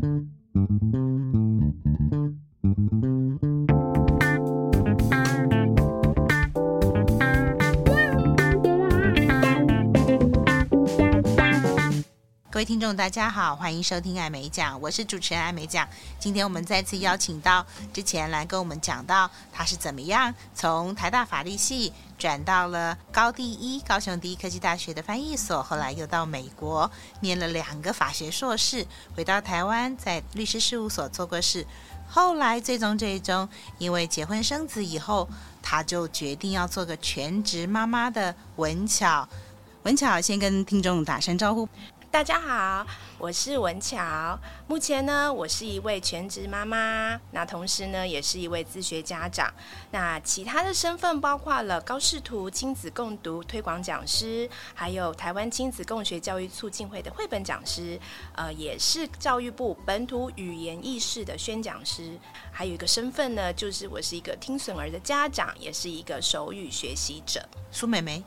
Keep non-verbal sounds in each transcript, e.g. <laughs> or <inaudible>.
各位听众，大家好，欢迎收听艾美奖，我是主持人艾美奖。今天我们再次邀请到之前来跟我们讲到他是怎么样从台大法律系转到了高第一高雄第一科技大学的翻译所，后来又到美国念了两个法学硕士，回到台湾在律师事务所做过事，后来最终最终因为结婚生子以后，他就决定要做个全职妈妈的文巧。文巧先跟听众打声招呼。大家好，我是文巧。目前呢，我是一位全职妈妈，那同时呢，也是一位自学家长。那其他的身份包括了高视图亲子共读推广讲师，还有台湾亲子共学教育促进会的绘本讲师，呃，也是教育部本土语言意识的宣讲师。还有一个身份呢，就是我是一个听损儿的家长，也是一个手语学习者。苏美眉，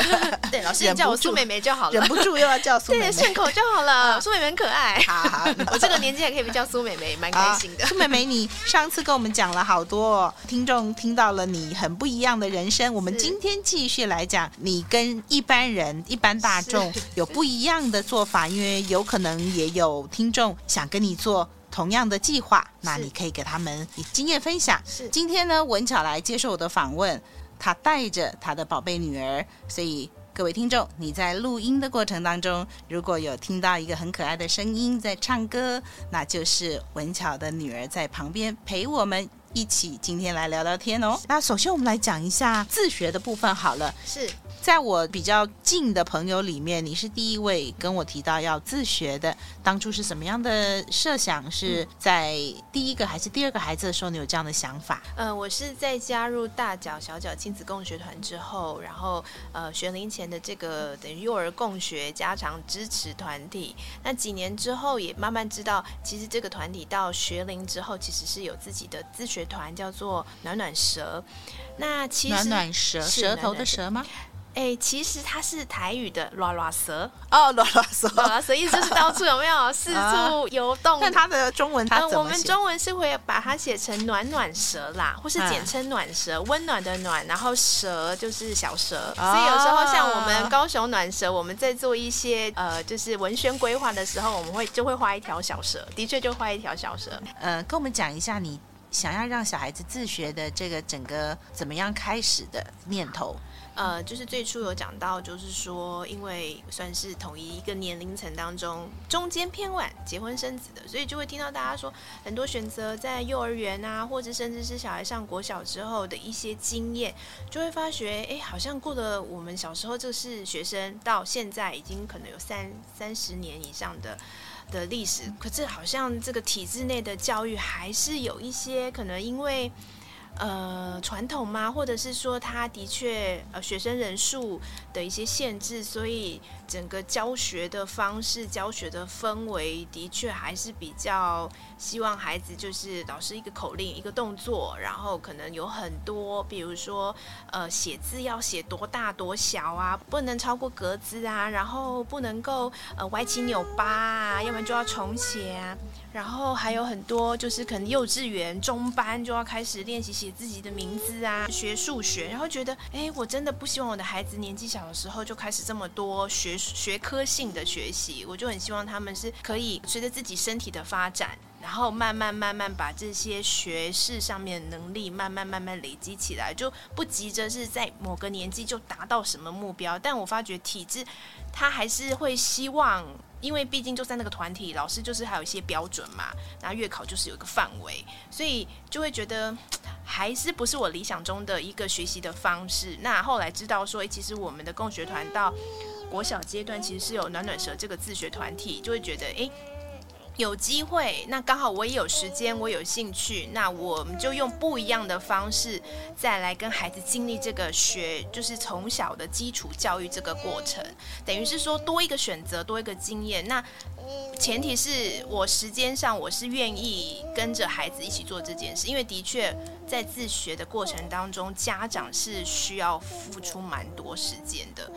<laughs> 对，老师叫我苏美眉就好了，<laughs> 忍不住又要叫苏美眉，<laughs> 对，顺口就好了。苏美眉很可爱，好好，<laughs> 我这个年纪还可以被叫苏美眉，蛮开心的。苏美眉，你上次跟我们讲了好多，听众听到了你很不一样的人生。我们今天继续来讲，你跟一般人、一般大众 <laughs> 有不一样的做法，因为有可能也有听众想跟你做同样的计划，那你可以给他们经验分享。是，今天呢，文巧来接受我的访问。她带着她的宝贝女儿，所以各位听众，你在录音的过程当中，如果有听到一个很可爱的声音在唱歌，那就是文巧的女儿在旁边陪我们一起今天来聊聊天哦。那首先我们来讲一下自学的部分好了。是。在我比较近的朋友里面，你是第一位跟我提到要自学的。当初是什么样的设想？是在第一个还是第二个孩子的时候，你有这样的想法？呃，我是在加入大脚小脚亲子共学团之后，然后呃学龄前的这个等于幼儿共学家长支持团体。那几年之后，也慢慢知道，其实这个团体到学龄之后，其实是有自己的自学团，叫做暖暖蛇。那其实暖暖蛇，舌头的蛇吗？哎，其实它是台语的“拉拉蛇”哦，“拉拉蛇”，“拉拉蛇”意思就是到处有没有 <laughs> 四处游动？但它的中文它？我们中文是会把它写成“暖暖蛇”啦，或是简称“暖蛇”，温暖的“暖”，然后“蛇”就是小蛇。所以有时候像我们高雄暖蛇，我们在做一些呃，就是文宣规划的时候，我们会就会画一条小蛇，的确就画一条小蛇。呃，跟我们讲一下你想要让小孩子自学的这个整个怎么样开始的念头？呃，就是最初有讲到，就是说，因为算是同一个年龄层当中，中间偏晚结婚生子的，所以就会听到大家说很多选择在幼儿园啊，或者甚至是小孩上国小之后的一些经验，就会发觉，哎，好像过了我们小时候就是学生，到现在已经可能有三三十年以上的的历史，可是好像这个体制内的教育还是有一些可能因为。呃，传统吗？或者是说，他的确呃，学生人数的一些限制，所以整个教学的方式、教学的氛围，的确还是比较希望孩子就是老师一个口令、一个动作，然后可能有很多，比如说呃，写字要写多大多小啊，不能超过格子啊，然后不能够呃歪七扭八啊，要不然就要重写啊。然后还有很多，就是可能幼稚园中班就要开始练习写自己的名字啊，学数学，然后觉得，哎，我真的不希望我的孩子年纪小小时候就开始这么多学学科性的学习，我就很希望他们是可以随着自己身体的发展，然后慢慢慢慢把这些学识上面的能力慢慢慢慢累积起来，就不急着是在某个年纪就达到什么目标，但我发觉体制，他还是会希望。因为毕竟就在那个团体，老师就是还有一些标准嘛，然后月考就是有一个范围，所以就会觉得还是不是我理想中的一个学习的方式。那后来知道说，诶，其实我们的共学团到国小阶段其实是有暖暖蛇这个自学团体，就会觉得诶。有机会，那刚好我也有时间，我有兴趣，那我们就用不一样的方式，再来跟孩子经历这个学，就是从小的基础教育这个过程，等于是说多一个选择，多一个经验。那前提是我时间上我是愿意跟着孩子一起做这件事，因为的确在自学的过程当中，家长是需要付出蛮多时间的。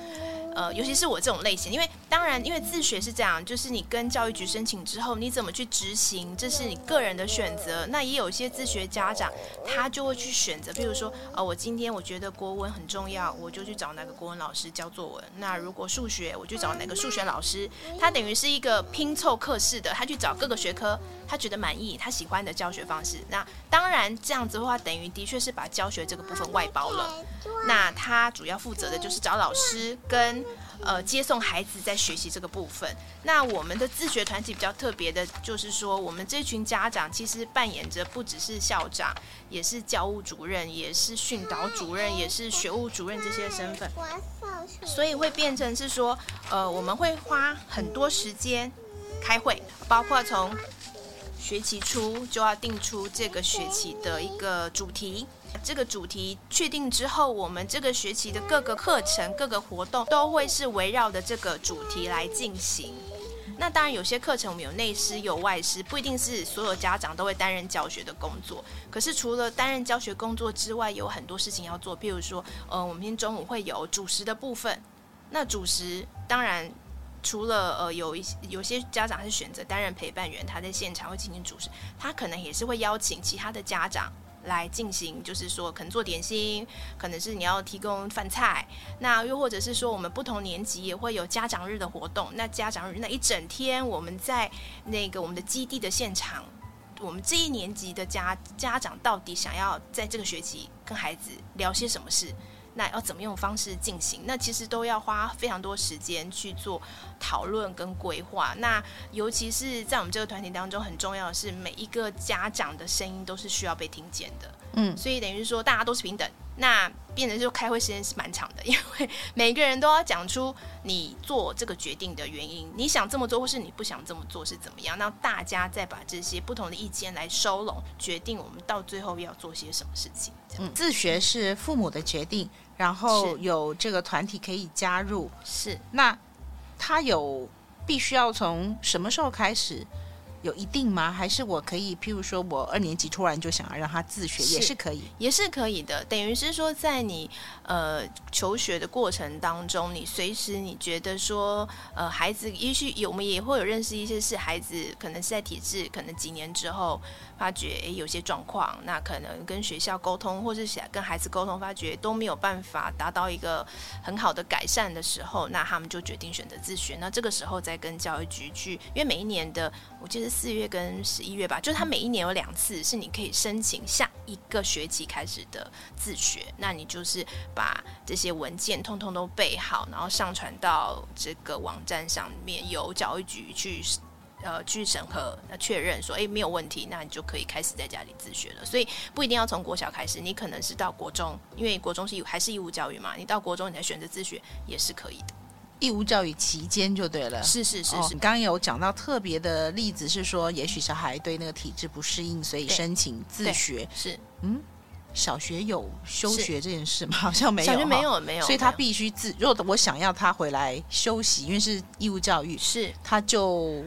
呃，尤其是我这种类型，因为当然，因为自学是这样，就是你跟教育局申请之后，你怎么去执行，这是你个人的选择。那也有一些自学家长，他就会去选择，譬如说，呃，我今天我觉得国文很重要，我就去找哪个国文老师教作文。那如果数学，我就找哪个数学老师。他等于是一个拼凑课式的，他去找各个学科，他觉得满意，他喜欢的教学方式。那当然这样子的话，等于的确是把教学这个部分外包了。那他主要负责的就是找老师跟呃接送孩子在学习这个部分。那我们的自学团体比较特别的，就是说我们这群家长其实扮演着不只是校长，也是教务主任，也是训导主任，也是学务主任这些身份。所以会变成是说，呃，我们会花很多时间开会，包括从学期初就要定出这个学期的一个主题。这个主题确定之后，我们这个学期的各个课程、各个活动都会是围绕着这个主题来进行。那当然，有些课程我们有内师、有外师，不一定是所有家长都会担任教学的工作。可是除了担任教学工作之外，有很多事情要做。譬如说，呃，我们今天中午会有主食的部分。那主食当然除了呃有一些有些家长是选择担任陪伴员，他在现场会进行主食，他可能也是会邀请其他的家长。来进行，就是说可能做点心，可能是你要提供饭菜，那又或者是说我们不同年级也会有家长日的活动。那家长日那一整天，我们在那个我们的基地的现场，我们这一年级的家家长到底想要在这个学期跟孩子聊些什么事？那要怎么用方式进行？那其实都要花非常多时间去做讨论跟规划。那尤其是在我们这个团体当中，很重要的是每一个家长的声音都是需要被听见的。嗯，所以等于是说大家都是平等。那变得就开会时间是蛮长的，因为每个人都要讲出你做这个决定的原因，你想这么做或是你不想这么做是怎么样？那大家再把这些不同的意见来收拢，决定我们到最后要做些什么事情。嗯，自学是父母的决定，然后有这个团体可以加入。是，那他有必须要从什么时候开始？有一定吗？还是我可以，譬如说我二年级突然就想要让他自学，也是可以，也是可以的。等于是说，在你呃求学的过程当中，你随时你觉得说，呃，孩子也许有，我们也会有认识一些是孩子，可能是在体制，可能几年之后。发觉诶有些状况，那可能跟学校沟通，或是想跟孩子沟通，发觉都没有办法达到一个很好的改善的时候，那他们就决定选择自学。那这个时候再跟教育局去，因为每一年的，我记得四月跟十一月吧，就是他每一年有两次是你可以申请下一个学期开始的自学。那你就是把这些文件通通都备好，然后上传到这个网站上面，由教育局去。呃，去审核，那确认说，哎，没有问题，那你就可以开始在家里自学了。所以不一定要从国小开始，你可能是到国中，因为国中是还是义务教育嘛，你到国中你才选择自学也是可以的。义务教育期间就对了。是是是是。哦，你刚刚有讲到特别的例子，是说也许小孩对那个体制不适应，所以申请自学。是，嗯，小学有休学这件事吗？好像没有。小学没有没有。所以他必须自，如果我想要他回来休息，因为是义务教育，是他就。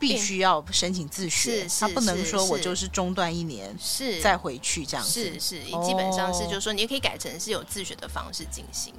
必须要申请自学，他不能说我就是中断一年，是再回去这样子，是是，基本上是就是说，你也可以改成是有自学的方式进行。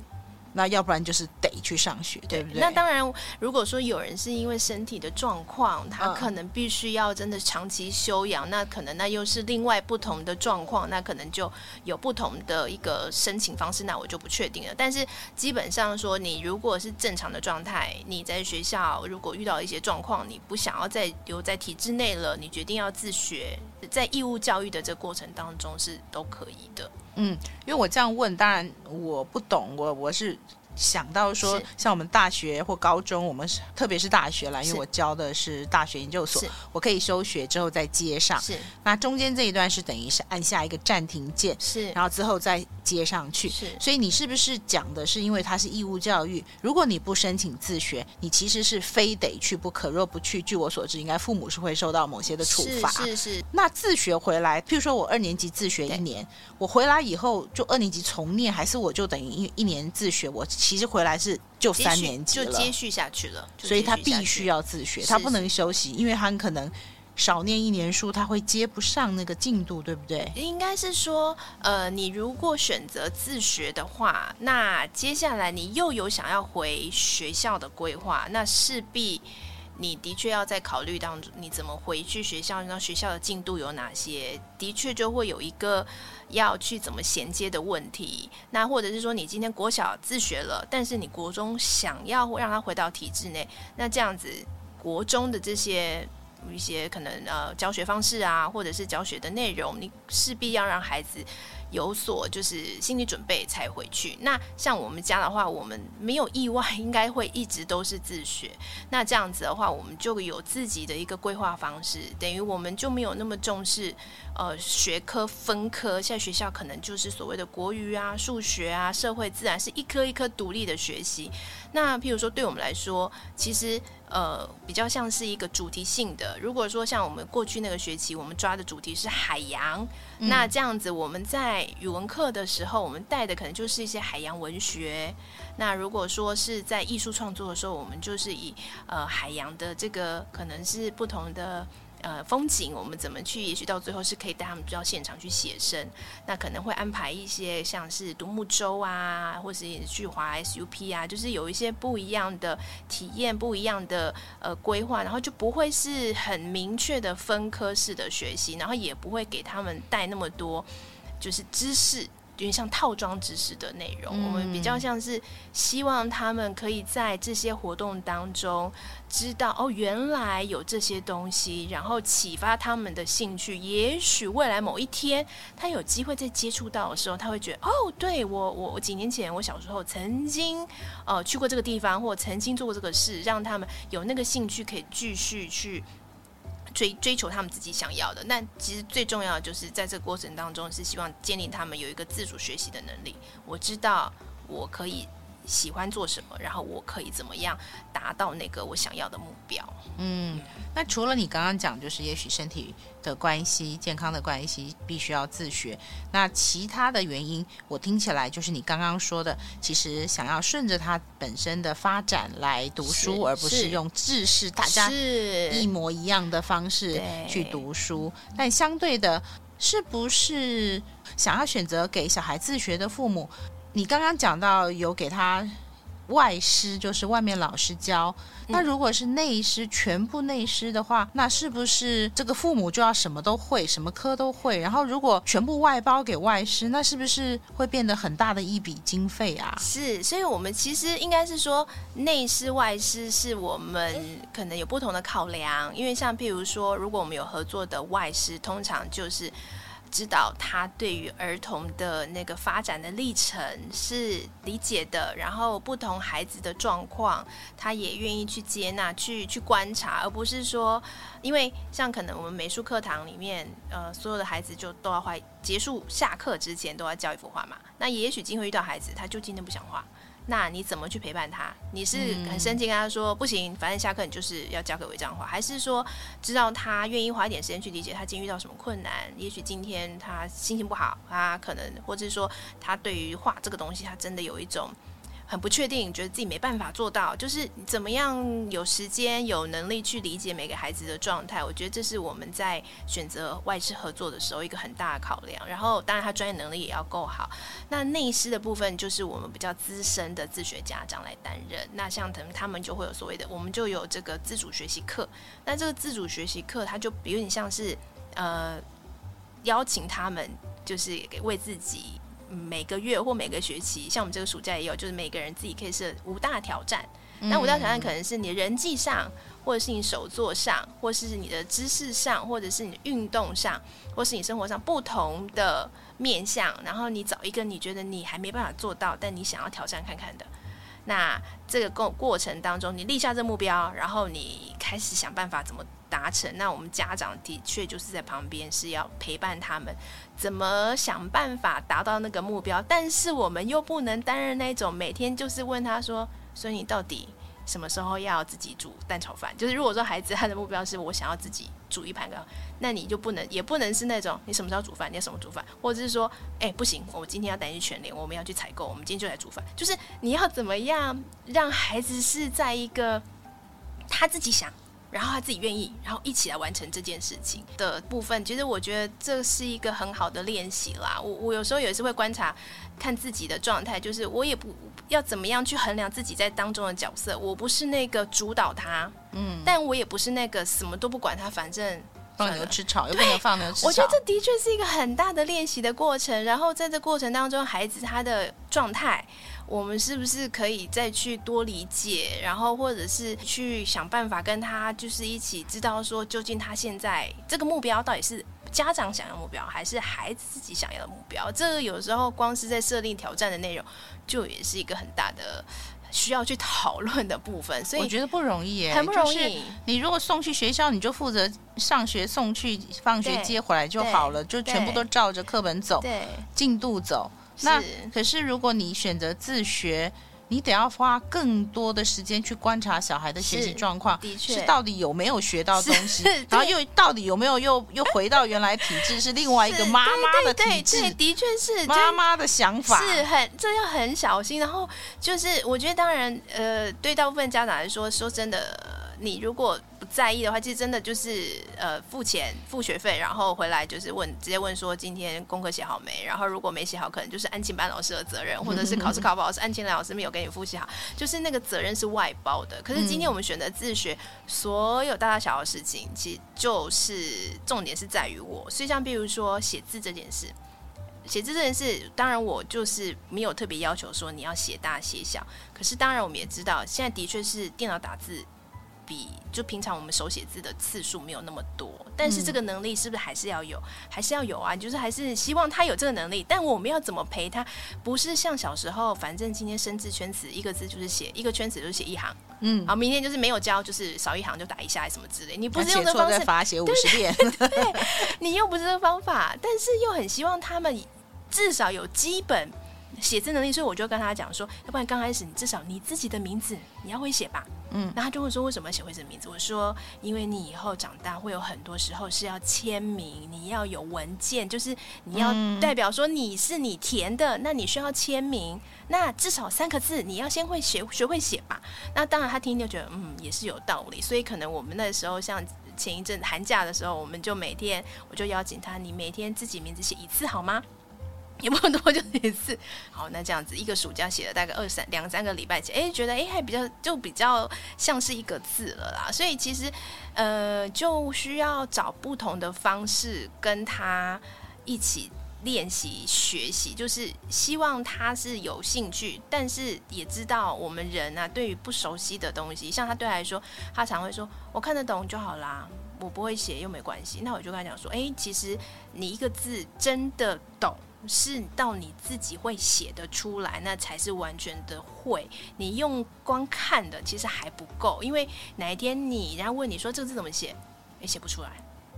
那要不然就是得去上学，对不对？那当然，如果说有人是因为身体的状况，他可能必须要真的长期休养，嗯，那可能那又是另外不同的状况，那可能就有不同的一个申请方式，那我就不确定了。但是基本上说，你如果是正常的状态，你在学校如果遇到一些状况，你不想要再留在体制内了，你决定要自学，在义务教育的这个过程当中是都可以的。嗯，因为我这样问，当然我不懂，我我是想到说，像我们大学或高中，我们是特别是大学啦，因为我教的是大学研究所，我可以休学之后再接上。是，那中间这一段是等于是按下一个暂停键，是，然后之后再接上去。是，所以你是不是讲的是，因为它是义务教育，如果你不申请自学，你其实是非得去不可。若不去，据我所知，应该父母是会受到某些的处罚。是是，是。那自学回来，譬如说我二年级自学一年，我回来以后就二年级重念，还是我就等于一一年自学我。其实回来是就三年级了，就接续下去了，所以他必须要自学，他不能休息，因为他可能少念一年书，他会接不上那个进度，对不对？应该是说，呃，你如果选择自学的话，那接下来你又有想要回学校的规划，那势必。你的确要在考虑当中，你怎么回去学校？那学校的进度有哪些？的确就会有一个要去怎么衔接的问题。那或者是说，你今天国小自学了，但是你国中想要让他回到体制内，那这样子国中的这些一些可能呃教学方式啊，或者是教学的内容，你势必要让孩子。有所就是心理准备才回去。那像我们家的话，我们没有意外，应该会一直都是自学。那这样子的话，我们就有自己的一个规划方式，等于我们就没有那么重视呃学科分科。现在学校可能就是所谓的国语啊、数学啊、社会自然是一科一科独立的学习。那譬如说，对我们来说，其实。呃，比较像是一个主题性的。如果说像我们过去那个学期，我们抓的主题是海洋，嗯、那这样子我们在语文课的时候，我们带的可能就是一些海洋文学。那如果说是在艺术创作的时候，我们就是以呃海洋的这个可能是不同的。呃，风景我们怎么去？也许到最后是可以带他们到现场去写生。那可能会安排一些像是独木舟啊，或是去滑 SUP 啊，就是有一些不一样的体验，不一样的呃规划，然后就不会是很明确的分科式的学习，然后也不会给他们带那么多就是知识。有点像套装知识的内容，我们比较像是希望他们可以在这些活动当中知道哦，原来有这些东西，然后启发他们的兴趣。也许未来某一天他有机会再接触到的时候，他会觉得哦，对我我我几年前我小时候曾经呃去过这个地方，或曾经做过这个事，让他们有那个兴趣可以继续去。追追求他们自己想要的，那其实最重要的就是在这个过程当中，是希望建立他们有一个自主学习的能力。我知道我可以喜欢做什么，然后我可以怎么样达到那个我想要的目标。嗯，那除了你刚刚讲，就是也许身体的关系、健康的关系，必须要自学。那其他的原因，我听起来就是你刚刚说的，其实想要顺着他本身的发展来读书，而不是用制式大家一模一样的方式去读书。但相对的，是不是想要选择给小孩自学的父母？你刚刚讲到有给他外师，就是外面老师教。那如果是内师，全部内师的话，那是不是这个父母就要什么都会，什么科都会？然后如果全部外包给外师，那是不是会变得很大的一笔经费啊？是，所以我们其实应该是说，内师外师是我们可能有不同的考量，因为像譬如说，如果我们有合作的外师，通常就是。知道他对于儿童的那个发展的历程是理解的，然后不同孩子的状况，他也愿意去接纳、去去观察，而不是说，因为像可能我们美术课堂里面，呃，所有的孩子就都要画，结束下课之前都要交一幅画嘛。那也许今天遇到孩子，他就今天不想画。那你怎么去陪伴他？你是很生气跟他说、嗯、不行，反正下课你就是要交给我一张画，还是说知道他愿意花一点时间去理解他今天遇到什么困难？也许今天他心情不好，他可能或者是说他对于画这个东西，他真的有一种。很不确定，觉得自己没办法做到，就是怎么样有时间、有能力去理解每个孩子的状态。我觉得这是我们在选择外师合作的时候一个很大的考量。然后，当然他专业能力也要够好。那内师的部分就是我们比较资深的自学家长来担任。那像他们，他们就会有所谓的，我们就有这个自主学习课。那这个自主学习课，它就有点像是呃邀请他们，就是给为自己。每个月或每个学期，像我们这个暑假也有，就是每个人自己可以设五大挑战。那五大挑战可能是你人际上，或者是你手作上，或是你的知识上，或者是你的运动上，或是你生活上不同的面向。然后你找一个你觉得你还没办法做到，但你想要挑战看看的。那这个过过程当中，你立下这目标，然后你开始想办法怎么达成。那我们家长的确就是在旁边，是要陪伴他们，怎么想办法达到那个目标。但是我们又不能担任那种每天就是问他说：“所以你到底？”什么时候要自己煮蛋炒饭？<laughs> 就是如果说孩子他的目标是我想要自己煮一盘羹，那你就不能，也不能是那种你什么时候煮饭，你要什么煮饭，或者是说，哎、不行，我今天要带你去全联，我们要去采购，我们今天就来煮饭。就是你要怎么样让孩子是在一个他自己想，然后他自己愿意，然后一起来完成这件事情的部分，其实我觉得这是一个很好的练习啦。我我有时候也是会观察，看自己的状态，就是我也不要怎么样去衡量自己在当中的角色。我不是那个主导他，嗯，但我也不是那个什么都不管他，反正放牛吃草又不能放牛吃草。我觉得这的确是一个很大的练习的过程。然后在这过程当中，孩子他的状态。我们是不是可以再去多理解，然后或者是去想办法跟他就是一起知道说，究竟他现在这个目标到底是家长想要的目标，还是孩子自己想要的目标？这个有时候光是在设定挑战的内容，就也是一个很大的需要去讨论的部分。所以我觉得不容易耶，很不容易。就是你如果送去学校，你就负责上学送去，放学接回来就好了，就全部都照着课本走，对，进度走。那可是，如果你选择自学，你得要花更多的时间去观察小孩的学习状况，的确是到底有没有学到东西，然后又到底有没有又又回到原来体制，是另外一个妈妈的体制，对，的确是妈妈的想法，是很这要很小心。然后就是，我觉得当然，呃，对大部分家长来说，说真的。你如果不在意的话，其实真的就是呃付钱付学费，然后回来就是问直接问说今天功课写好没？然后如果没写好，可能就是安亲班老师的责任，<laughs> 或者是考试考不好是安亲老师没有给你复习好，就是那个责任是外包的。可是今天我们选择自学，所有大大小小的事情，其实就是重点是在于我。所以像比如说写字这件事，写字这件事，当然我就是没有特别要求说你要写大写小。可是当然我们也知道，现在的确是电脑打字。比就平常我们手写字的次数没有那么多，但是这个能力是不是还是要有？还是要有啊？就是还是希望他有这个能力，但我们要怎么陪他？不是像小时候，反正今天生字圈词一个字就是写一个圈词就是写一行，嗯，好，明天就是没有交，就是少一行就打一下什么之类。你不是用这个方式罚写五十遍，对，你又不是这个方法，但是又很希望他们至少有基本写字能力，所以我就跟他讲说，要不然刚开始你至少你自己的名字你要会写吧。嗯，那他就会说，为什么要写会这个名字？我说，因为你以后长大会有很多时候是要签名，你要有文件，就是你要代表说你是你填的，那你需要签名，那至少三个字你要先会写，学会写吧。那当然他听就觉得，嗯，也是有道理。所以可能我们那时候像前一阵寒假的时候，我们就每天我就邀请他，你每天自己名字写一次好吗？<laughs> 也不多，就一次。好，那这样子一个暑假写了大概二三两三个礼拜，哎，觉得哎还比较就比较像是一个字了啦。所以其实呃就需要找不同的方式跟他一起练习学习，就是希望他是有兴趣，但是也知道我们人啊对于不熟悉的东西，像他对来说，他常会说我看得懂就好啦，我不会写又没关系。那我就跟他讲说，哎，其实你一个字真的懂。是到你自己会写的出来，那才是完全的会。你用光看的其实还不够，因为哪一天你人家问你说这个字怎么写，也写不出来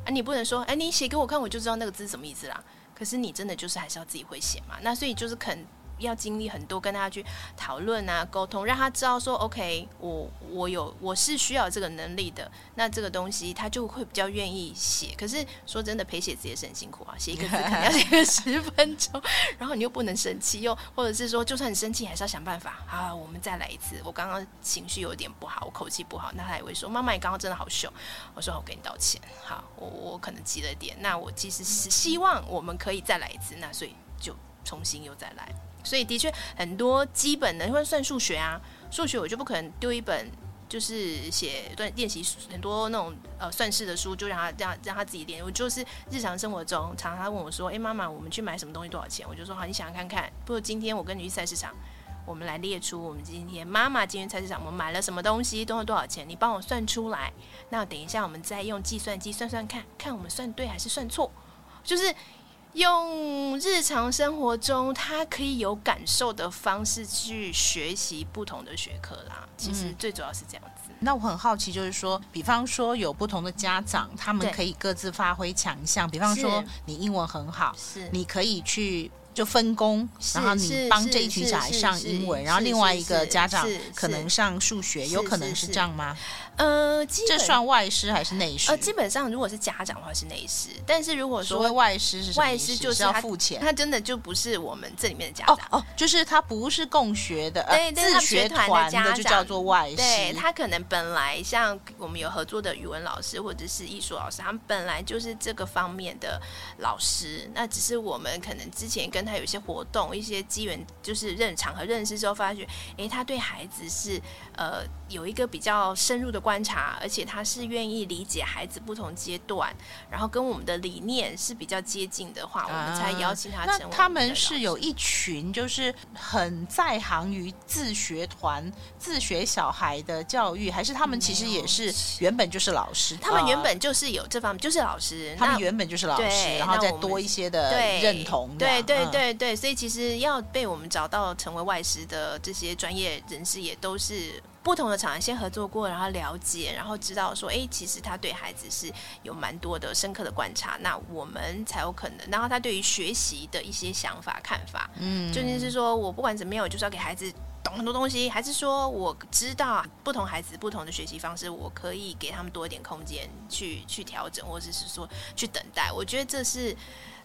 啊。你不能说，哎，你写给我看，我就知道那个字什么意思啦。可是你真的就是还是要自己会写嘛。那所以就是肯。要经历很多，跟他去讨论啊，沟通，让他知道说，OK，我我有我是需要这个能力的，那这个东西他就会比较愿意写。可是说真的，陪写字也是很辛苦啊，写一个字可能要写个十分钟，然后你又不能生气，又或者是说，就算你生气，还是要想办法啊，我们再来一次。我刚刚情绪有点不好，我口气不好，那他也会说，妈妈，你刚刚真的好凶。我说，我给你道歉，好，我我可能急了点，那我其实是希望我们可以再来一次，那所以就重新又再来。所以的确很多基本的，因为算数学啊，数学我就不可能丢一本就是写练练习很多那种呃算式的书，就让他让让他自己练。我就是日常生活中，常常他问我说：“诶，妈妈，我们去买什么东西多少钱？”我就说：“好，你想想看看。不如今天我跟你去菜市场，我们来列出我们今天妈妈今天菜市场我们买了什么东西，都要多少钱？你帮我算出来。那等一下我们再用计算机算算看，看我们算对还是算错，就是。”用日常生活中他可以有感受的方式去学习不同的学科啦。其实最主要是这样子。嗯，那我很好奇，就是说，比方说有不同的家长，他们可以各自发挥强项。比方说，你英文很好，是你可以去就分工，然后你帮这一群小孩上英文，然后另外一个家长可能上数学，有可能是这样吗？呃，这算外师还是内师？呃，基本上如果是家长的话是内师，但是如果说，说外师是外师就是要付钱，他真的就不是我们这里面的家长哦，哦，就是他不是共学的，对，自学团的家长就叫做外师，对，他可能本来像我们有合作的语文老师或者是艺术老师，他们本来就是这个方面的老师，那只是我们可能之前跟他有一些活动、一些机缘，就是认场合认识之后，发觉，哎，他对孩子是呃有一个比较深入的观察，而且他是愿意理解孩子不同阶段，然后跟我们的理念是比较接近的话，啊、我们才邀请他成为。那他们是有一群就是很在行于自学团、自学小孩的教育，还是他们其实也是原本就是老师？他们原本就是有这方面，就是老师。他们原本就是老师，然后再多一些的认同。对对对对，所以其实要被我们找到成为外师的这些专业人士，也都是。不同的厂先合作过，然后了解，然后知道说，哎，其实他对孩子是有蛮多的深刻的观察，那我们才有可能。然后他对于学习的一些想法、看法，嗯，究竟是说我不管怎么样，我就是要给孩子懂很多东西，还是说我知道不同孩子不同的学习方式，我可以给他们多一点空间去去调整，或者是说去等待。我觉得这是。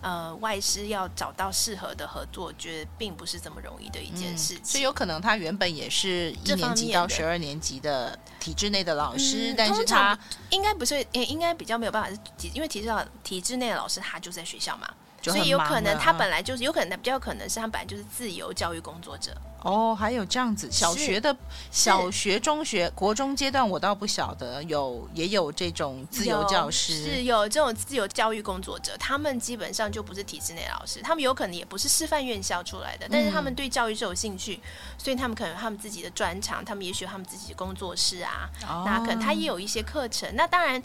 呃，外师要找到适合的合作，觉得并不是这么容易的一件事情。所以有可能他原本也是一年级到十二年级的体制内的老师，但是他应该不是，应该比较没有办法是体，因为体制内体制内的老师他就在学校嘛，所以有可能他本来就是有可能，比较可能是他本来就是自由教育工作者。哦，还有这样子，小学的小学、中学、国中阶段，我倒不晓得有也有这种自由教师，是有这种自由教育工作者，他们基本上就不是体制内老师，他们有可能也不是师范院校出来的，但是他们对教育是有兴趣，嗯、所以他们可能他们自己的专长，他们也许有他们自己的工作室啊，哦、那可能他也有一些课程，那当然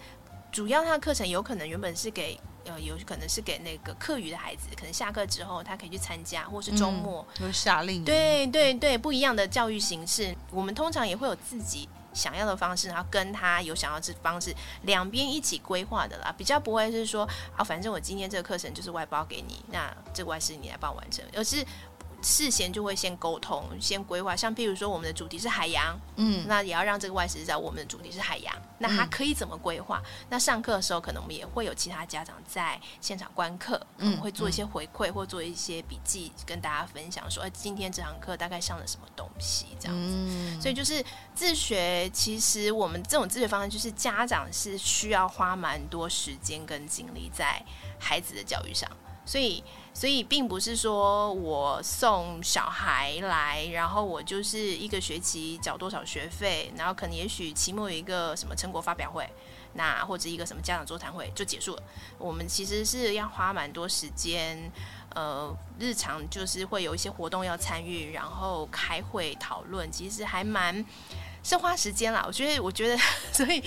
主要他的课程有可能原本是给。呃，有可能是给那个课余的孩子，可能下课之后他可以去参加，或是周末，就、嗯、夏令营。对对对，不一样的教育形式，我们通常也会有自己想要的方式，然后跟他有想要的方式，两边一起规划的啦，比较不会是说啊，反正我今天这个课程就是外包给你，那这个外事你来帮我完成，而是。事先就会先沟通，先规划。像譬如说，我们的主题是海洋，嗯，那也要让这个外师知道我们的主题是海洋。那他可以怎么规划？嗯、那上课的时候，可能我们也会有其他家长在现场观课，嗯，会做一些回馈、嗯、或做一些笔记，跟大家分享说，哎，今天这堂课大概上了什么东西，这样子。嗯、所以就是自学，其实我们这种自学方式，就是家长是需要花蛮多时间跟精力在孩子的教育上。所以，所以并不是说我送小孩来，然后我就是一个学期缴多少学费，然后可能也许期末有一个什么成果发表会，那或者一个什么家长座谈会就结束了。我们其实是要花蛮多时间，呃，日常就是会有一些活动要参与，然后开会讨论，其实还蛮是花时间啦。我觉得，我觉得，所以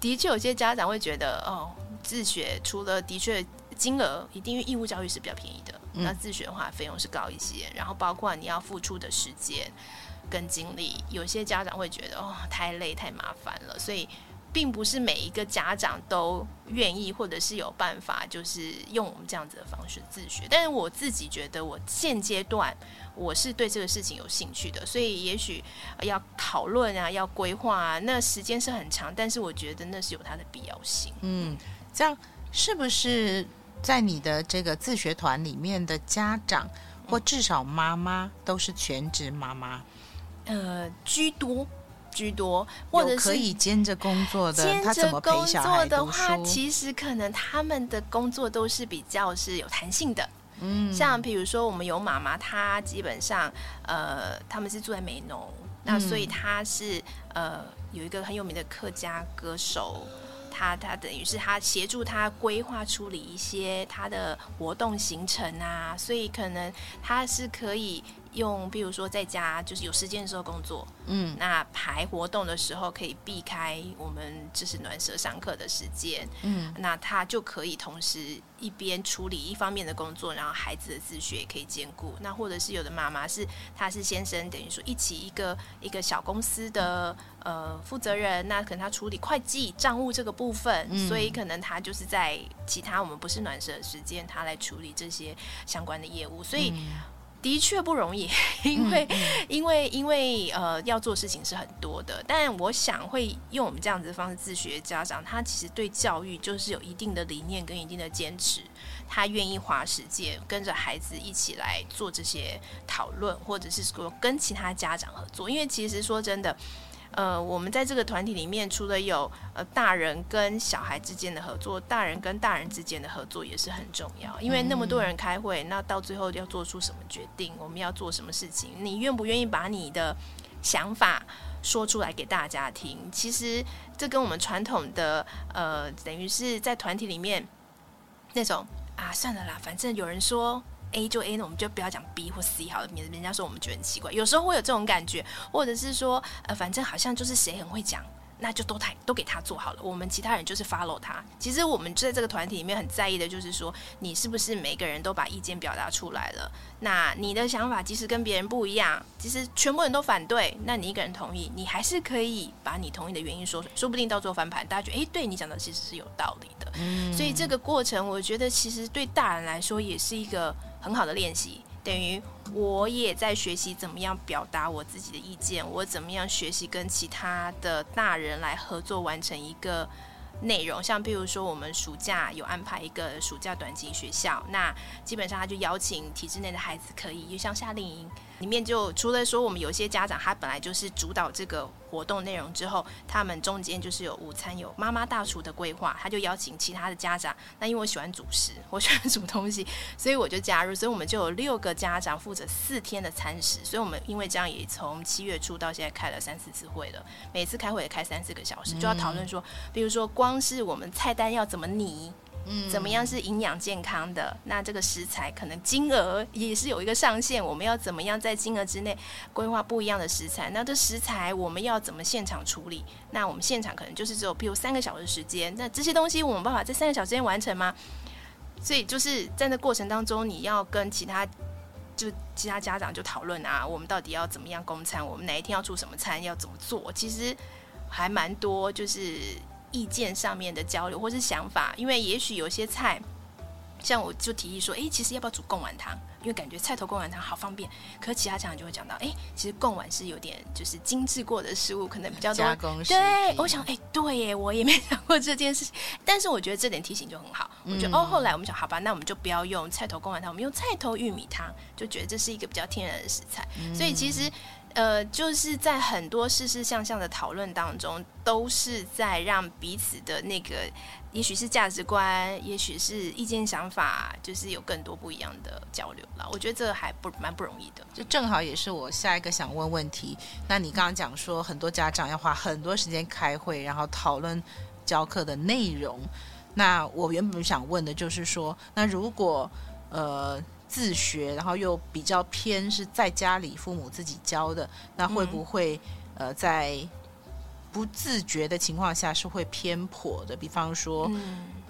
的确有些家长会觉得，哦，自学除了的确。金额一定，义务教育是比较便宜的，嗯、那自学的话费用是高一些，然后包括你要付出的时间跟精力，有些家长会觉得哦太累太麻烦了，所以并不是每一个家长都愿意或者是有办法，就是用我们这样子的方式自学。但是我自己觉得，我现阶段我是对这个事情有兴趣的，所以也许要讨论啊，要规划啊，那时间是很长，但是我觉得那是有它的必要性。嗯，这样是不是？在你的这个自学团里面的家长，或至少妈妈都是全职妈妈，呃，居多居多，或者是可以兼着工作的，兼着工作的话？其实可能他们的工作都是比较是有弹性的。嗯，像比如说我们有妈妈，她基本上呃，他们是住在美浓，那所以她是呃有一个很有名的客家歌手。他他等于是他协助他规划处理一些他的活动行程啊，所以可能他是可以用，比如说在家就是有时间的时候工作，嗯，那排活动的时候可以避开我们就是暖舍上课的时间，嗯，那他就可以同时一边处理一方面的工作，然后孩子的自学也可以兼顾。那或者是有的妈妈是她是先生，等于说一起一个一个小公司的呃负责人，那可能他处理会计账务这个部分，嗯，所以可能他就是在其他我们不是暖舍的时间，他来处理这些相关的业务，所以。嗯的确不容易，<laughs> 因为、因为因为呃要做事情是很多的，但我想会用我们这样子的方式自学家长，他其实对教育就是有一定的理念跟一定的坚持，他愿意花时间跟着孩子一起来做这些讨论，或者是说跟其他家长合作，因为其实说真的。呃，我们在这个团体里面，除了有呃大人跟小孩之间的合作，大人跟大人之间的合作也是很重要。因为那么多人开会，那到最后要做出什么决定，我们要做什么事情，你愿不愿意把你的想法说出来给大家听？其实这跟我们传统的呃，等于是在团体里面那种啊，算了啦，反正有人说。A 就 A 呢，我们就不要讲 B 或 C 好了，免得人家说我们觉得很奇怪。有时候会有这种感觉，或者是说，呃，反正好像就是谁很会讲，那就都他都给他做好了，我们其他人就是 follow 他。其实我们在这个团体里面很在意的就是说，你是不是每个人都把意见表达出来了？那你的想法即使跟别人不一样，其实全部人都反对，那你一个人同意，你还是可以把你同意的原因说，说不定到最后翻盘，大家觉得，哎，对你讲的其实是有道理的。嗯。所以这个过程，我觉得其实对大人来说也是一个。很好的练习，等于我也在学习怎么样表达我自己的意见，我怎么样学习跟其他的大人来合作完成一个内容。像譬如说，我们暑假有安排一个暑假短期学校，那基本上他就邀请体制内的孩子可以，就像夏令营。里面就除了说我们有些家长他本来就是主导这个活动内容之后，他们中间就是有午餐有妈妈大厨的规划，他就邀请其他的家长。那因为我喜欢主食，我喜欢煮东西，所以我就加入。所以我们就有六个家长负责四天的餐食。所以我们因为这样也从七月初到现在开了三四次会了，每次开会也开三四个小时，就要讨论说，比如说光是我们菜单要怎么拟。怎么样是营养健康的？那这个食材可能金额也是有一个上限，我们要怎么样在金额之内规划不一样的食材？那这食材我们要怎么现场处理？那我们现场可能就是只有比如三个小时时间，那这些东西我们办法在三个小时内完成吗？所以就是在那过程当中，你要跟其他就其他家长就讨论啊，我们到底要怎么样供餐？我们哪一天要出什么餐？要怎么做？其实还蛮多，就是。意见上面的交流或是想法，因为也许有些菜，像我就提议说，哎，其实要不要煮贡丸汤？因为感觉菜头贡丸汤好方便。可是其他家长就会讲到，哎，其实贡丸是有点就是精致过的食物，可能比较多加工。对，我想，哎，对耶，我也没想过这件事情。但是我觉得这点提醒就很好。我觉得、嗯、哦，后来我们想，好吧，那我们就不要用菜头贡丸汤，我们用菜头玉米汤，就觉得这是一个比较天然的食材。嗯、所以其实。呃，就是在很多事事项项的讨论当中，都是在让彼此的那个，也许是价值观，也许是意见想法，就是有更多不一样的交流了。我觉得这还不蛮不容易的。就正好也是我下一个想问问题。那你刚刚讲说，很多家长要花很多时间开会，然后讨论教课的内容。那我原本想问的就是说，那如果呃。自学，然后又比较偏是在家里父母自己教的，那会不会、呃在不自觉的情况下是会偏颇的？比方说。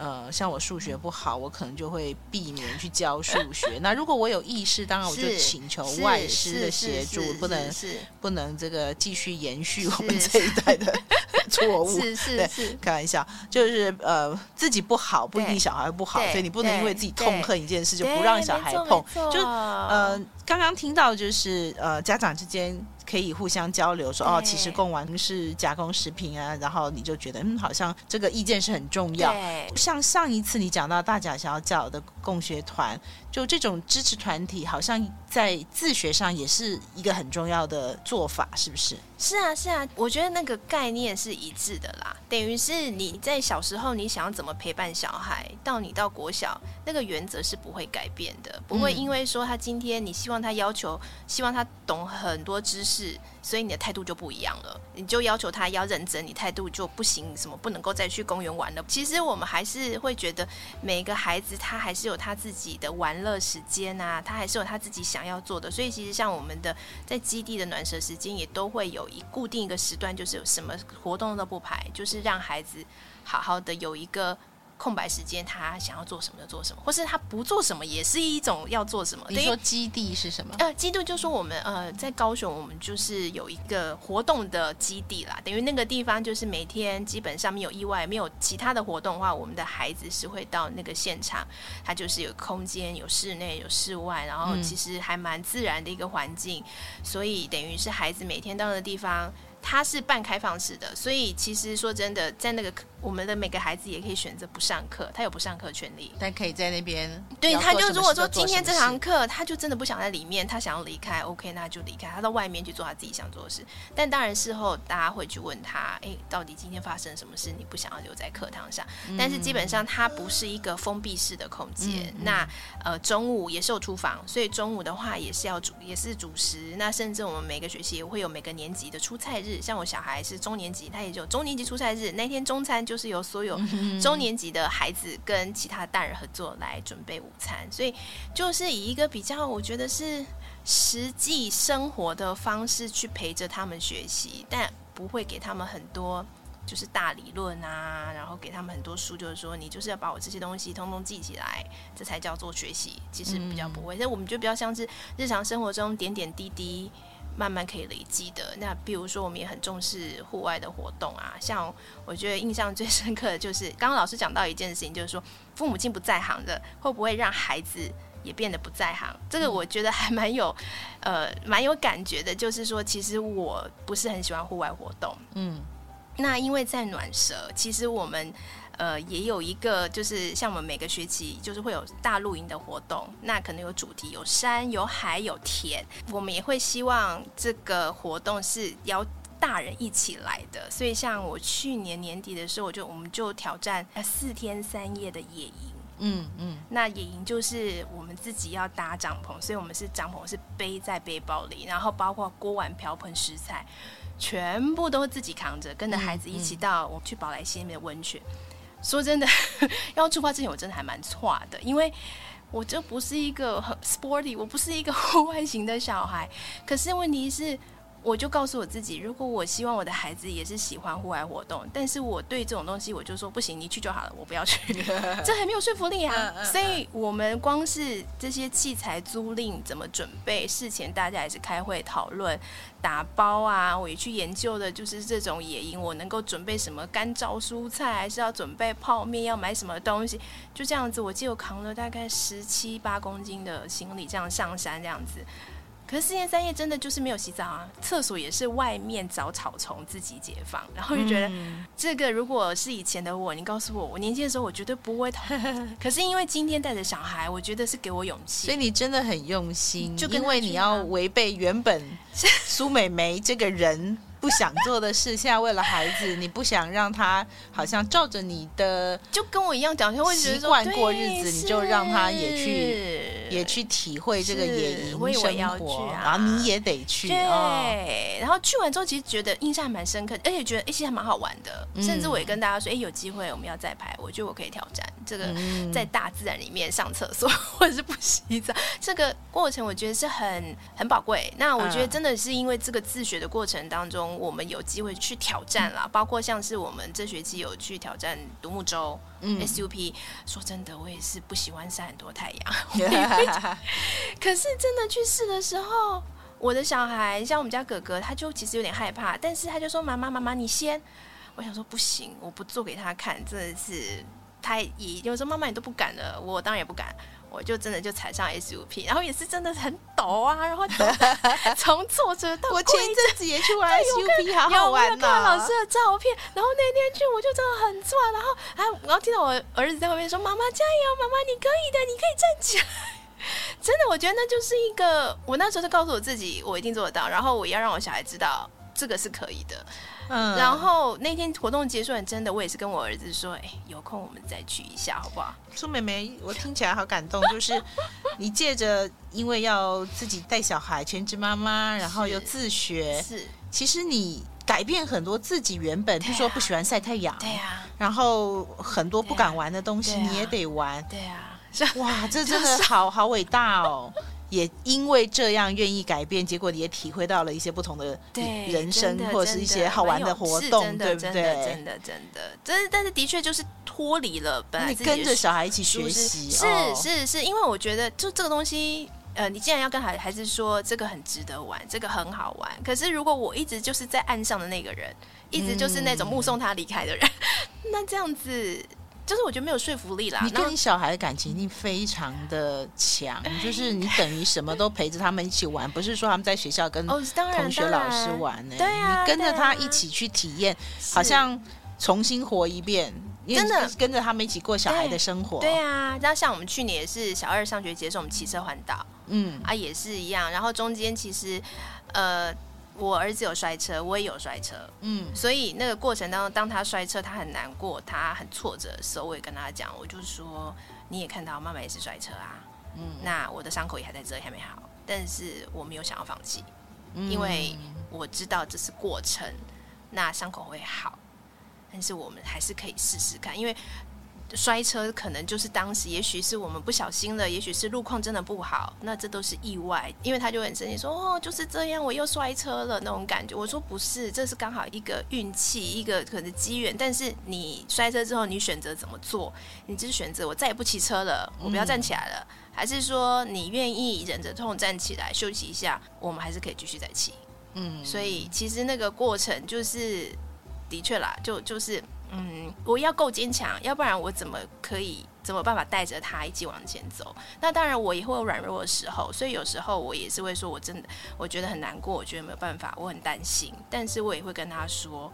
呃，像我数学不好，我可能就会避免去教数学。那如果我有意识，当然我就请求外师的协助，不能不能这个继续延续我们这一代的 <laughs> 错误。是是对是，开玩笑，就是呃自己不好不一定小孩不好，所以你不能因为自己痛恨一件事就不让小孩碰。就呃刚刚听到就是呃家长之间。可以互相交流说，说哦，其实贡丸是加工食品啊，然后你就觉得嗯，好像这个意见是很重要。像上一次你讲到大甲小角的共学团，就这种支持团体，好像在自学上也是一个很重要的做法，是不是？是啊，是啊，我觉得那个概念是一致的啦。等于是你在小时候你想要怎么陪伴小孩，到你到国小那个原则是不会改变的，不会因为说他今天你希望他要求，希望他懂很多知识。所以你的态度就不一样了，你就要求他要认真，你态度就不行，什么不能够再去公园玩了。其实我们还是会觉得，每个孩子他还是有他自己的玩乐时间啊，他还是有他自己想要做的。所以其实像我们的在基地的暖舍时间，也都会有一固定一个时段，就是有什么活动都不排，就是让孩子好好的有一个。空白时间，他想要做什么就做什么，或是他不做什么也是一种要做什么。你说基地是什么？呃，基地就说我们呃在高雄，我们就是有一个活动的基地啦。等于那个地方就是每天基本上没有意外，没有其他的活动的话，我们的孩子是会到那个现场，它就是有空间，有室内有室外，然后其实还蛮自然的一个环境，嗯、所以等于是孩子每天到那个地方。它是半开放式的，所以其实说真的，在那个我们的每个孩子也可以选择不上课，他有不上课权利，但可以在那边。对，他就如果说今天这堂课，他就真的不想在里面，他想要离开，OK，那就离开，他到外面去做他自己想做的事。但当然事后大家会去问他，哎，到底今天发生什么事？你不想要留在课堂上？嗯、但是基本上它不是一个封闭式的空间。嗯、那呃中午也是有厨房，所以中午的话也是要煮，也是主食。那甚至我们每个学期也会有每个年级的出菜日。像我小孩是中年级，他也就中年级出菜日，那天中餐就是由所有中年级的孩子跟其他大人合作来准备午餐，所以就是以一个比较我觉得是实际生活的方式去陪着他们学习，但不会给他们很多就是大理论啊，然后给他们很多书，就是说你就是要把我这些东西通通记起来，这才叫做学习。其实比较不会，所以我们就比较像是日常生活中点点滴滴。慢慢可以累积的。那比如说，我们也很重视户外的活动啊。<laughs> 像我觉得印象最深刻的就是，刚刚老师讲到一件事情，就是说父母亲不在行的，会不会让孩子也变得不在行？这个我觉得还蛮有，<laughs> 呃，蛮有感觉的。就是说，其实我不是很喜欢户外活动。嗯，那因为在暖舍，其实我们。呃，也有一个，就是像我们每个学期就是会有大露营的活动，那可能有主题，有山、有海、有田，我们也会希望这个活动是邀大人一起来的。所以，像我去年年底的时候，我就我们就挑战四天三夜的野营。嗯嗯，那野营就是我们自己要搭帐篷，所以我们是帐篷是背在背包里，然后包括锅碗瓢盆食材，全部都自己扛着，跟着孩子一起到我们去宝来西那边的温泉。说真的，<laughs> 要出发之前我真的还蛮错的，因为我就不是一个很 sporty，我不是一个 <laughs> 户外型的小孩。可是问题是，我就告诉我自己，如果我希望我的孩子也是喜欢户外活动，但是我对这种东西，我就说不行，你去就好了，我不要去，<laughs> 这很没有说服力啊。所以我们光是这些器材租赁怎么准备，事前大家也是开会讨论。打包啊，我也去研究的，就是这种野营，我能够准备什么干燥蔬菜，还是要准备泡面，要买什么东西，就这样子。我记得我扛了大概十七八公斤的行李，这样上山这样子。可是四天三夜真的就是没有洗澡啊，厕所也是外面找草丛自己解放，然后就觉得这个如果是以前的我，你告诉我我年轻的时候我绝对不会痛。<laughs> 可是因为今天带着小孩，我觉得是给我勇气，所以你真的很用心，就因为你要违背原本 <laughs> 苏美眉这个人。不想做的事，现在为了孩子，你不想让他好像照着你的，就跟我一样，讲习惯过日子，你就让他也去，也去体会这个野营生活，啊、然后你也得去。对，哦、然后去完之后，其实觉得印象还蛮深刻，而且觉得哎，其实还蛮好玩的。嗯、甚至我也跟大家说，哎，有机会我们要再拍，我觉得我可以挑战这个在大自然里面上厕所 <laughs> 或者是不洗澡，这个过程我觉得是很很宝贵。那我觉得真的是因为这个自学的过程当中。我们有机会去挑战啦，包括像是我们这学期有去挑战独木舟、嗯、SUP。说真的，我也是不喜欢晒很多太阳。<laughs> 可是真的去试的时候，我的小孩像我们家哥哥，他就其实有点害怕，但是他就说：“妈妈，妈妈，你先。”我想说不行，我不做给他看，真的是他也有时候妈妈你都不敢了，我当然也不敢。我就真的就踩上 SUP，然后也是真的很陡啊，然后 <laughs> 从坐着到我前一阵子也去玩 SUP，好好玩呢。看老师的照片，然后那天去我就真的很喘，然后啊，然后听到我儿子在后面说：“妈妈加油，妈妈你可以的，你可以站起来。” <laughs> 真的，我觉得那就是一个，我那时候就告诉我自己，我一定做得到。然后我要让我小孩知道，这个是可以的。嗯，然后那天活动结束很真的，我也是跟我儿子说，哎，有空我们再去一下，好不好？苏妹妹，我听起来好感动，就是你借着因为要自己带小孩，全职妈妈，然后又自学，是，其实你改变很多自己原本，就说不喜欢晒太阳，对呀，然后很多不敢玩的东西你也得玩，对呀。哇，这 <laughs> 真的好好伟大哦！也因为这样愿意改变，结果你也体会到了一些不同的人生，或者是一些好玩的活动，对不对？真的，真的，真的，真的，但是的确就是脱离了本来你跟着小孩一起学习，是是是，因为我觉得就这个东西，呃，你既然要跟孩孩子说这个很值得玩，这个很好玩，可是如果我一直就是在岸上的那个人，一直就是那种目送他离开的人，那这样子。就是我觉得没有说服力啦。你跟你小孩的感情一定非常的强，就是你等于什么都陪着他们一起玩，不是说他们在学校跟同学老师玩呢、欸。对啊，你跟着他一起去体验，好像重新活一遍。真的跟着他们一起过小孩的生活。对啊，然后像我们去年也是小二上学期的时候，我们骑车环岛，嗯啊也是一样。然后中间其实呃。我儿子有摔车，我也有摔车，嗯，所以那个过程当中，当他摔车，他很难过，他很挫折的时候，我也跟他讲，我就说，你也看到妈妈也是摔车啊，嗯，那我的伤口也还在这里，还没好，但是我没有想要放弃，嗯，因为我知道这是过程，那伤口会好，但是我们还是可以试试看，因为。摔车可能就是当时，也许是我们不小心了，也许是路况真的不好，那这都是意外。因为他就很生气说：“哦，就是这样，我又摔车了那种感觉。”我说：“不是，这是刚好一个运气，一个可能机缘。但是你摔车之后，你选择怎么做？你就是选择我再也不骑车了，我不要站起来了，嗯、还是说你愿意忍着痛站起来休息一下？我们还是可以继续再骑。”嗯，所以其实那个过程就是的确啦，就就是。嗯，我要够坚强，要不然我怎么可以怎么办法带着他一起往前走？那当然，我也会有软弱的时候，所以有时候我也是会说，我真的我觉得很难过，我觉得没有办法，我很担心，但是我也会跟他说。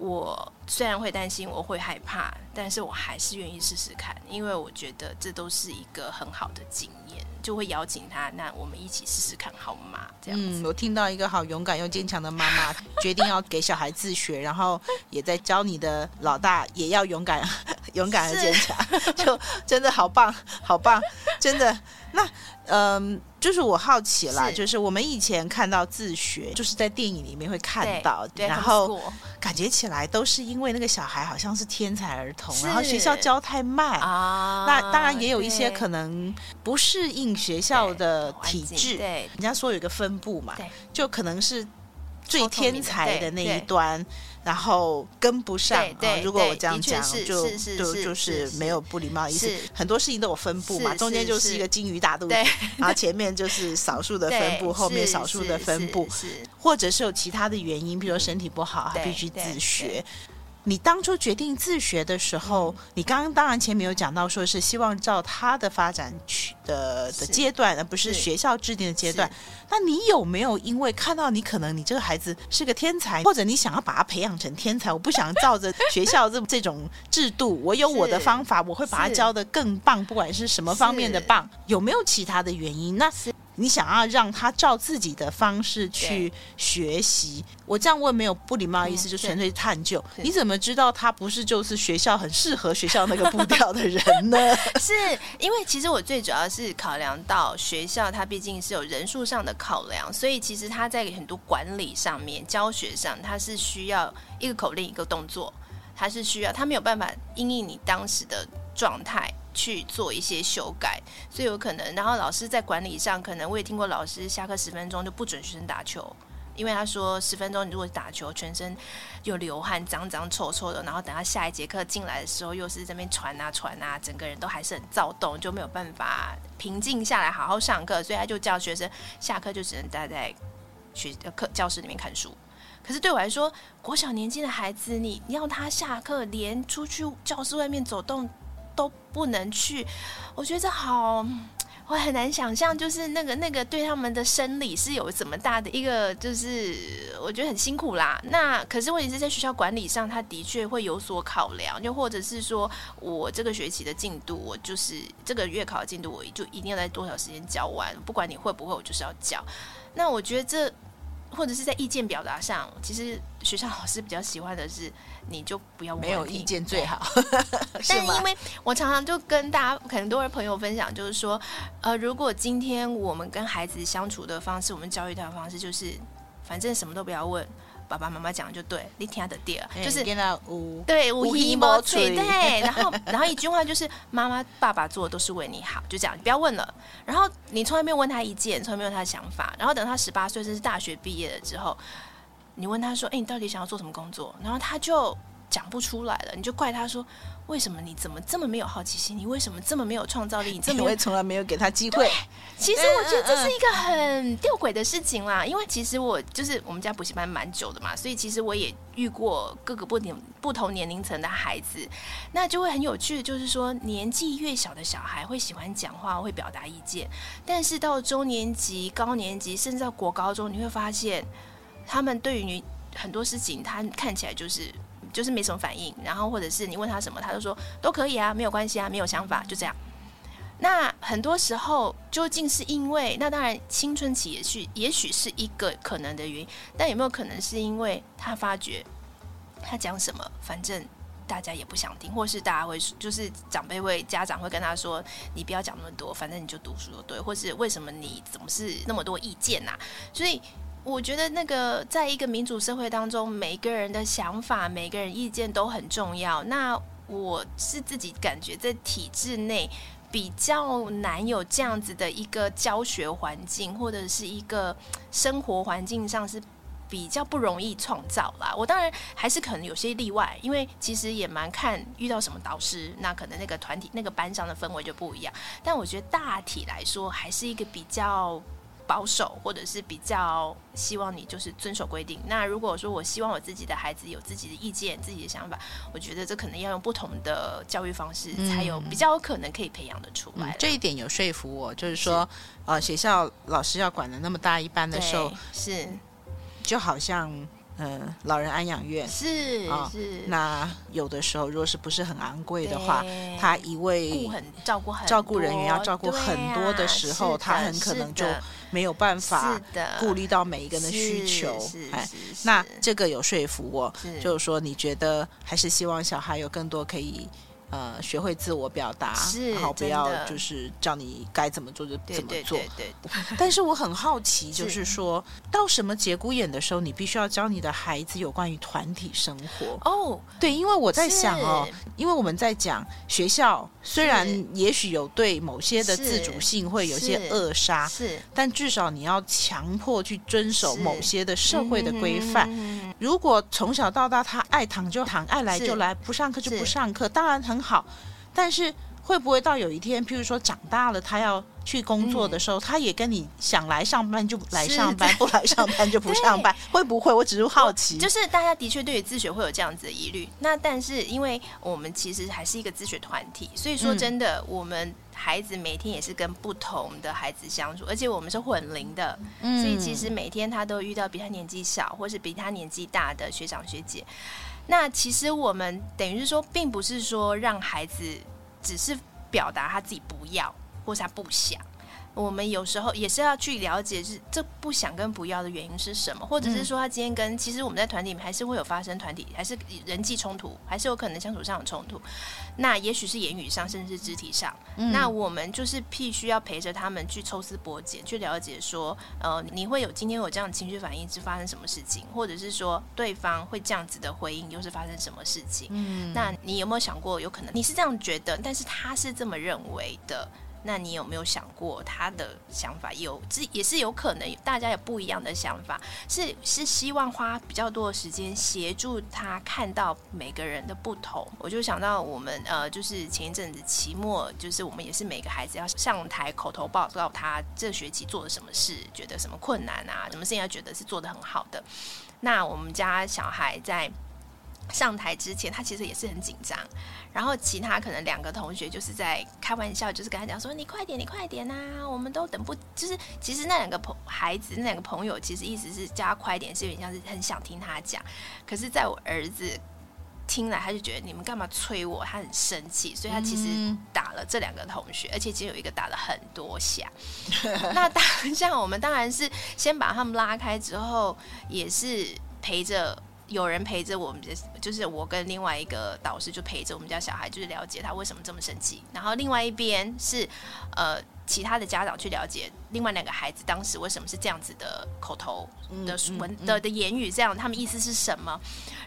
我虽然会担心，我会害怕，但是我还是愿意试试看，因为我觉得这都是一个很好的经验，就会邀请他，那我们一起试试看，好吗？这样子。嗯，我听到一个好勇敢又坚强的妈妈，决定要给小孩自学，然后也在教你的老大也要勇敢、<laughs> 勇敢而坚强，<laughs> 就真的好棒，好棒，真的。那嗯。就是我好奇啦，是。就是我们以前看到自学，就是在电影里面会看到，然后感觉起来都是因为那个小孩好像是天才儿童，然后学校教太慢。啊。那当然也有一些可能不适应学校的体制，对，人家说有一个分布嘛，对。就可能是最天才的那一端。然后跟不上，如果我这样讲，就就就是没有不礼貌意思。很多事情都有分布嘛，中间就是一个金鱼大肚子，然后前面就是少数的分布，后面少数的分布，或者是有其他的原因，比如说身体不好，他必须自学。你当初决定自学的时候，你刚刚当然前面有讲到，说是希望照他的发展去的的阶段，而不是学校制定的阶段。那你有没有因为看到你可能你这个孩子是个天才，或者你想要把他培养成天才，我不想照着学校这这种制度，我有我的方法，我会把他教的更棒，不管是什么方面的棒，有没有其他的原因？那你想要让他照自己的方式去学习，我这样问没有不礼貌的意思，嗯、就纯粹探究。你怎么知道他不是就是学校很适合学校那个步调的人呢？<laughs> 是因为其实我最主要是考量到学校，它毕竟是有人数上的考量，所以其实他在很多管理上面、教学上，它是需要一个口令一个动作，它是需要他没有办法因应你当时的状态。去做一些修改，所以有可能。然后老师在管理上，可能我也听过老师下课十分钟就不准学生打球，因为他说十分钟你如果打球，全身又流汗、脏脏臭臭的，然后等他下一节课进来的时候，又是这边传啊传啊，整个人都还是很躁动，就没有办法平静下来好好上课，所以他就叫学生下课就只能待在学课教室里面看书。可是对我来说，国小年纪的孩子，你要他下课连出去教室外面走动。都不能去，我觉得这好，我很难想象，就是那个那个对他们的生理是有怎么大的一个，就是我觉得很辛苦啦。那可是问题是在学校管理上，他的确会有所考量，就或者是说我这个学期的进度，我就是这个月考的进度，我就一定要在多少时间教完，不管你会不会，我就是要教。那我觉得这或者是在意见表达上，其实学校老师比较喜欢的是，你就不要没有意见最好。<laughs> 但因为我常常就跟大家很多人朋友分享，就是说，呃，如果今天我们跟孩子相处的方式，我们教育他的方式，就是反正什么都不要问。爸爸妈妈讲就对，你听他的第就是对无依无嘴，对，然后然后一句话就是妈妈爸爸做的都是为你好，就这样，你不要问了。然后你从来没有问他意见，从来没有他的想法。然后等他十八岁，甚至大学毕业了之后，你问他说：“哎，你到底想要做什么工作？”然后他就讲不出来了，你就怪他说。为什么你怎么这么没有好奇心？你为什么这么没有创造力？你这么 <laughs> 因为从来没有给他机会。其实我觉得这是一个很吊诡的事情啦。因为其实我就是我们家补习班蛮久的嘛，所以其实我也遇过各个不年不同年龄层的孩子，那就会很有趣的，就是说年纪越小的小孩会喜欢讲话，会表达意见，但是到中年级、高年级，甚至到国高中，你会发现他们对于很多事情，他看起来就是。就是没什么反应，然后或者是你问他什么，他就说都可以啊，没有关系啊，没有想法，就这样。那很多时候究竟是因为，那当然青春期也许也许是一个可能的原因，但有没有可能是因为他发觉他讲什么，反正大家也不想听，或是大家会就是长辈会家长会跟他说，你不要讲那么多，反正你就读书就对，或是为什么你总是那么多意见呐、所以。我觉得那个，在一个民主社会当中，每个人的想法、每个人意见都很重要。那我是自己感觉，在体制内比较难有这样子的一个教学环境，或者是一个生活环境上是比较不容易创造啦。我当然还是可能有些例外，因为其实也蛮看遇到什么导师，那可能那个团体、那个班上的氛围就不一样。但我觉得大体来说，还是一个比较。保守，或者是比较希望你就是遵守规定。那如果说我希望我自己的孩子有自己的意见、自己的想法，我觉得这可能要用不同的教育方式，才有比较有可能可以培养的出来、嗯。这一点有说服我，就是说，是呃，学校老师要管的那么大一班的时候，是就好像。嗯，老人安养院是是、哦，那有的时候，若是不是很昂贵的话，他一位很照顾很照顾人员要照顾很多的时候，他很可能就没有办法顾虑到每一个人的需求。哎，那这个有说服我，就是说，你觉得还是希望小孩有更多可以。呃，学会自我表达，然后不要就是叫你该怎么做就怎么做。对对对。但是我很好奇，就是说到什么节骨眼的时候，你必须要教你的孩子有关于团体生活。哦，对，因为我在想哦，因为我们在讲学校，虽然也许有对某些的自主性会有些扼杀，是，但至少你要强迫去遵守某些的社会的规范。如果从小到大他爱躺就躺，爱来就来，不上课就不上课，当然很。好，但是会不会到有一天，譬如说长大了，他要去工作的时候，嗯、他也跟你想来上班就来上班，<laughs> 不来上班就不上班，会不会？我只是好奇。就是大家的确对于自学会有这样子的疑虑，那但是因为我们其实还是一个自学团体，所以说真的，嗯、我们孩子每天也是跟不同的孩子相处，而且我们是混龄的，嗯、所以其实每天他都遇到比他年纪小或是比他年纪大的学长学姐。那其实我们等于是说，并不是说让孩子只是表达他自己不要，或是他不想。我们有时候也是要去了解，是这不想跟不要的原因是什么，或者是说他今天跟其实我们在团体里面还是会有发生团体，还是人际冲突，还是有可能相处上有冲突。那也许是言语上，甚至是肢体上。嗯、那我们就是必须要陪着他们去抽丝剥茧，去了解说，呃，你会有今天有这样的情绪反应是发生什么事情，或者是说对方会这样子的回应又是发生什么事情？嗯，那你有没有想过，有可能你是这样觉得，但是他是这么认为的？那你有没有想过他的想法？有，这也是有可能，大家有不一样的想法，是是希望花比较多的时间协助他看到每个人的不同。我就想到我们呃，就是前一阵子期末，就是我们也是每个孩子要上台口头报告他这学期做了什么事，觉得什么困难啊，什么事情要觉得是做得很好的。那我们家小孩在上台之前，他其实也是很紧张。然后其他可能两个同学就是在开玩笑，就是跟他讲说：“你快点，你快点呐，我们都等不。”就是其实那两个朋孩子，那两个朋友，其实意思是叫他快点，是有点像是很想听他讲。可是在我儿子听来他就觉得你们干嘛催我？他很生气，所以他其实打了这两个同学，而且其实有一个打了很多下。那当 <laughs> 下我们当然是先把他们拉开之后，也是陪着。有人陪着我们，就是我跟另外一个导师就陪着我们家小孩，就是了解他为什么这么生气。然后另外一边是呃其他的家长去了解另外两个孩子当时为什么是这样子的口头的文的的言语，这样他们意思是什么？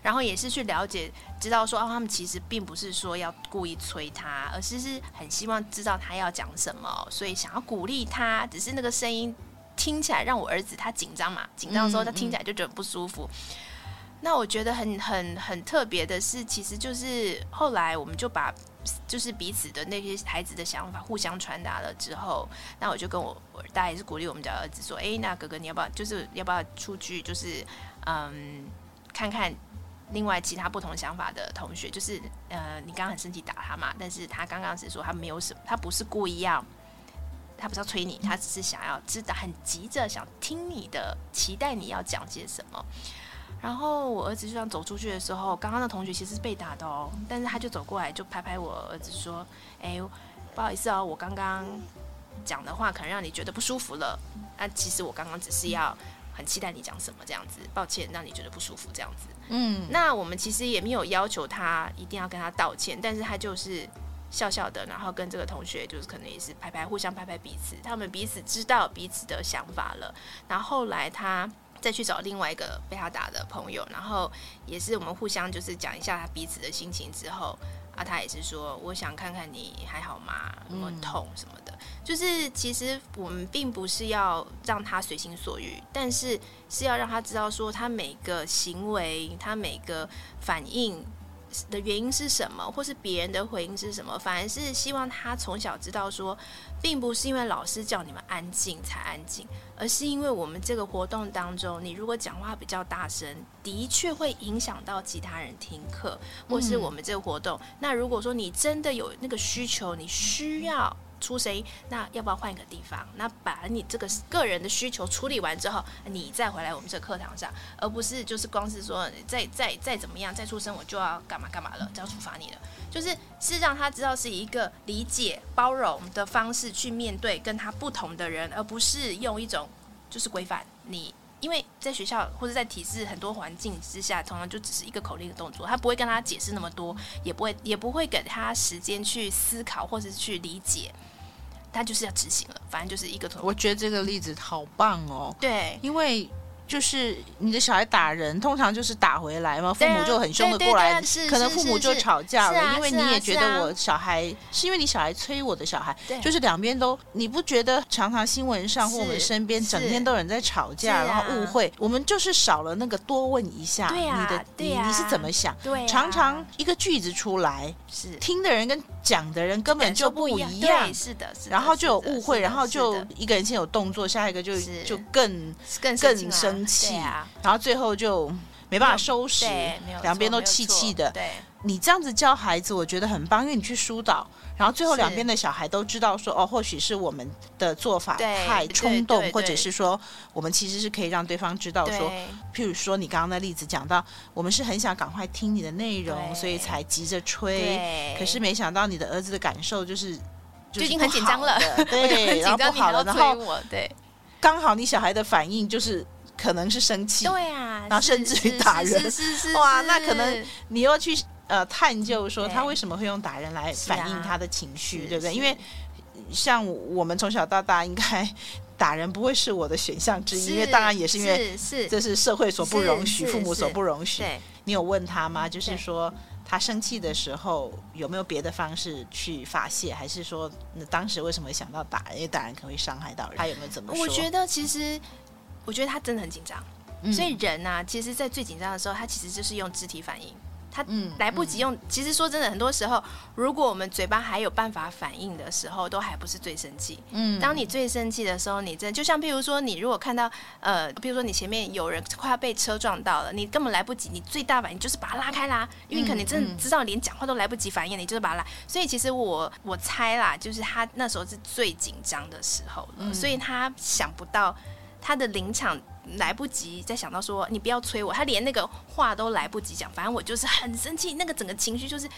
然后也是去了解，知道说哦，他们其实并不是说要故意催他，而是是很希望知道他要讲什么，所以想要鼓励他。只是那个声音听起来让我儿子他紧张嘛，紧张的时候他听起来就觉得不舒服。那我觉得很很很特别的是，其实就是后来我们就把就是彼此的那些孩子的想法互相传达了之后，那我就跟我我大家也是鼓励我们家儿子说，哎，那哥哥你要不要就是要不要出去就是嗯看看另外其他不同想法的同学，就是呃你刚刚很生气打他嘛，但是他刚刚是说他没有什么，他不是故意要，他不是要催你，他只是想要知道很急着想听你的，期待你要讲些什么。然后我儿子就想走出去的时候，刚刚的同学其实是被打的哦，但是他就走过来就拍拍我儿子说：“哎，不好意思哦，我刚刚讲的话可能让你觉得不舒服了。那其实我刚刚只是要很期待你讲什么这样子，抱歉让你觉得不舒服这样子。嗯，那我们其实也没有要求他一定要跟他道歉，但是他就是笑笑的，然后跟这个同学就是可能也是拍拍，互相拍拍彼此，他们彼此知道彼此的想法了。然后后来他。再去找另外一个被他打的朋友，然后也是我们互相就是讲一下他彼此的心情之后，啊，他也是说，我想看看你还好吗？有没有痛什么的。就是其实我们并不是要让他随心所欲，但是是要让他知道说他每个行为，他每个反应的原因是什么，或是别人的回应是什么。反而是希望他从小知道说，并不是因为老师叫你们安静才安静。而是因为我们这个活动当中，你如果讲话比较大声，的确会影响到其他人听课，或是我们这个活动。嗯、那如果说你真的有那个需求，你需要出声音，那要不要换一个地方？那把你这个个人的需求处理完之后，你再回来我们这课堂上，而不是就是光是说再再再怎么样再出声，我就要干嘛干嘛了，就要处罚你了。就是是让他知道是一个理解、包容的方式去面对跟他不同的人，而不是用一种就是规范你。因为在学校或者在体制很多环境之下，通常就只是一个口令的动作，他不会跟他解释那么多，也不会也不会给他时间去思考或者是去理解，他就是要执行了，反正就是一个。我觉得这个例子好棒哦。对，因为。就是你的小孩打人，通常就是打回来嘛，父母就很凶的过来，可能父母就吵架了，因为你也觉得我小孩是因为你小孩催我的小孩，就是两边都，你不觉得常常新闻上或我们身边整天都有人在吵架，然后误会，我们就是少了那个多问一下，你的你你是怎么想？常常一个句子出来，是。听的人跟讲的人根本就不一样，是的，然后就有误会，然后就一个人先有动作，下一个就就更更更生。生气，啊、然后最后就没办法收拾，两边都气气的。对，你这样子教孩子，我觉得很棒，因为你去疏导，然后最后两边的小孩都知道说，哦，或许是我们的做法太冲动，或者是说，我们其实是可以让对方知道说，譬如说你刚刚的例子讲到，我们是很想赶快听你的内容，所以才急着吹，可是没想到你的儿子的感受就是就已经很紧张了，对，<laughs> 然后不好了，然后对，刚好你小孩的反应就是。可能是生气，对啊，然后甚至于打人，是是哇，那可能你又去呃探究说他为什么会用打人来反映他的情绪，对不对？因为像我们从小到大，应该打人不会是我的选项之一，因为当然也是因为是这是社会所不容许，父母所不容许。你有问他吗？就是说他生气的时候有没有别的方式去发泄，还是说那当时为什么会想到打人？因为打人可能会伤害到人，他有没有怎么说？我觉得其实。我觉得他真的很紧张，嗯、所以人呐、啊，其实，在最紧张的时候，他其实就是用肢体反应，他来不及用。嗯嗯、其实说真的，很多时候，如果我们嘴巴还有办法反应的时候，都还不是最生气。嗯，当你最生气的时候，你真的就像，譬如说，你如果看到呃，譬如说你前面有人快要被车撞到了，你根本来不及，你最大反应就是把他拉开啦，因为可能真的知道连讲话都来不及反应，你就是把他拉。所以其实我我猜啦，就是他那时候是最紧张的时候所以他想不到。他的临场来不及再想到说你不要催我，他连那个话都来不及讲，反正我就是很生气，那个整个情绪就是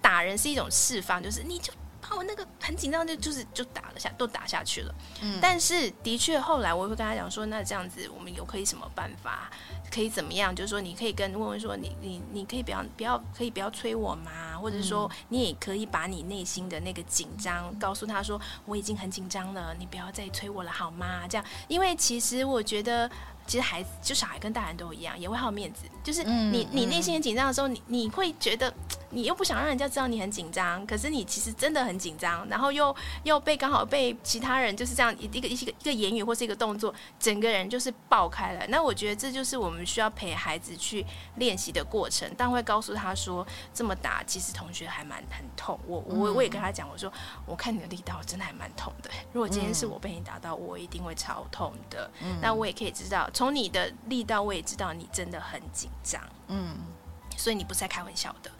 打人是一种释放，就是你就。把我那个很紧张，就就是就打了下，都打下去了。嗯，但是的确后来我会跟他讲说，那这样子我们有可以什么办法，可以怎么样？就是说你可以跟问问说，你你你可以不要不要可以不要催我吗？或者说你也可以把你内心的那个紧张告诉他说，我已经很紧张了，你不要再催我了好吗？这样，因为其实我觉得。其实孩子就小孩跟大人都一样，也会好面子。就是你你内心很紧张的时候，你你会觉得你又不想让人家知道你很紧张，可是你其实真的很紧张，然后又又被刚好被其他人就是这样一个一个一个言语或是一个动作，整个人就是爆开了。那我觉得这就是我们需要陪孩子去练习的过程。但会告诉他说，这么打其实同学还蛮很痛。我我我也跟他讲，我说我看你的力道真的还蛮痛的。如果今天是我被你打到，我一定会超痛的。那我也可以知道。从你的力道，我也知道你真的很紧张，嗯，所以你不是在开玩笑的，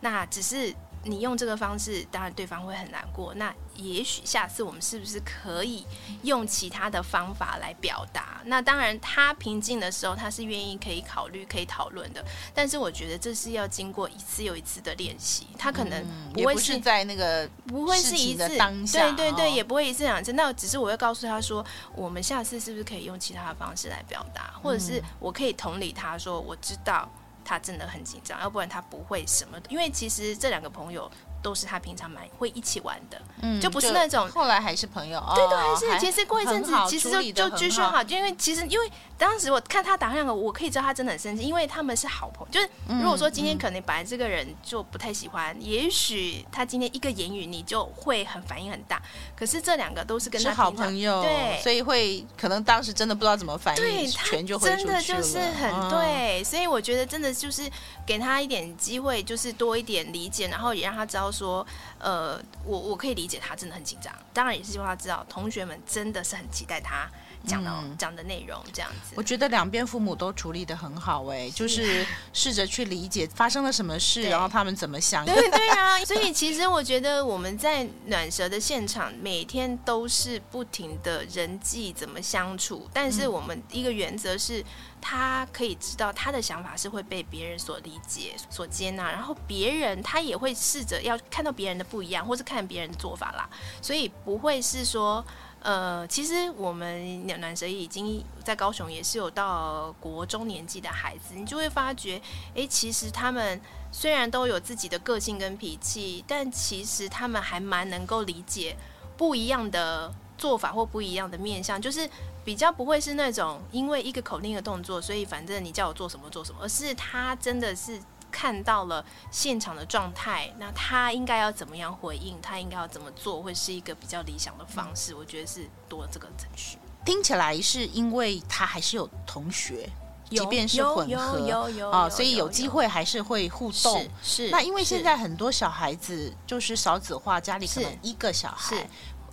那只是。你用这个方式，当然对方会很难过。那也许下次我们是不是可以用其他的方法来表达？那当然，他平静的时候，他是愿意可以考虑、可以讨论的。但是我觉得这是要经过一次又一次的练习。他可能不会是在那个不会是一次当下，对对对，也不会一次两次。那只是我会告诉他说，我们下次是不是可以用其他的方式来表达，或者是我可以同理他说，我知道。他真的很紧张，要不然他不会什么的。因为其实这两个朋友都是他平常蛮会一起玩的，嗯，就不是那种后来还是朋友，对对，还是其实过一阵子，其实就就继续好，因为其实因为当时我看他打那两个，我可以知道他真的很生气，因为他们是好朋友。就是如果说今天可能本来这个人就不太喜欢，也许他今天一个言语你就会很反应很大。可是这两个都是跟他好朋友，对，所以会可能当时真的不知道怎么反应，对，拳就会出去了。真的就是很对，所以我觉得真的就是给他一点机会，就是多一点理解，然后也让他知道。说，呃，我我可以理解他真的很紧张，当然也是希望他知道同学们真的是很期待他讲的、嗯、讲的内容这样子。我觉得两边父母都处理的很好、欸，哎，就是试着去理解发生了什么事，然后他们怎么想。对对啊，<laughs> 所以其实我觉得我们在暖舌的现场每天都是不停的人际怎么相处，但是我们一个原则是。他可以知道他的想法是会被别人所理解、所接纳，然后别人他也会试着要看到别人的不一样，或是看别人的做法啦。所以不会是说，呃，其实我们暖舌已经在高雄也是有到国中年纪的孩子，你就会发觉，诶，其实他们虽然都有自己的个性跟脾气，但其实他们还蛮能够理解不一样的做法或不一样的面向，就是。比较不会是那种因为一个口令的动作，所以反正你叫我做什么做什么，而是他真的是看到了现场的状态，那他应该要怎么样回应，他应该要怎么做，会是一个比较理想的方式。我觉得是多了这个程序。听起来是因为他还是有同学，即便是混合啊，所以有机会还是会互动。是，是那因为现在很多小孩子就是少子化，家里可能一个小孩。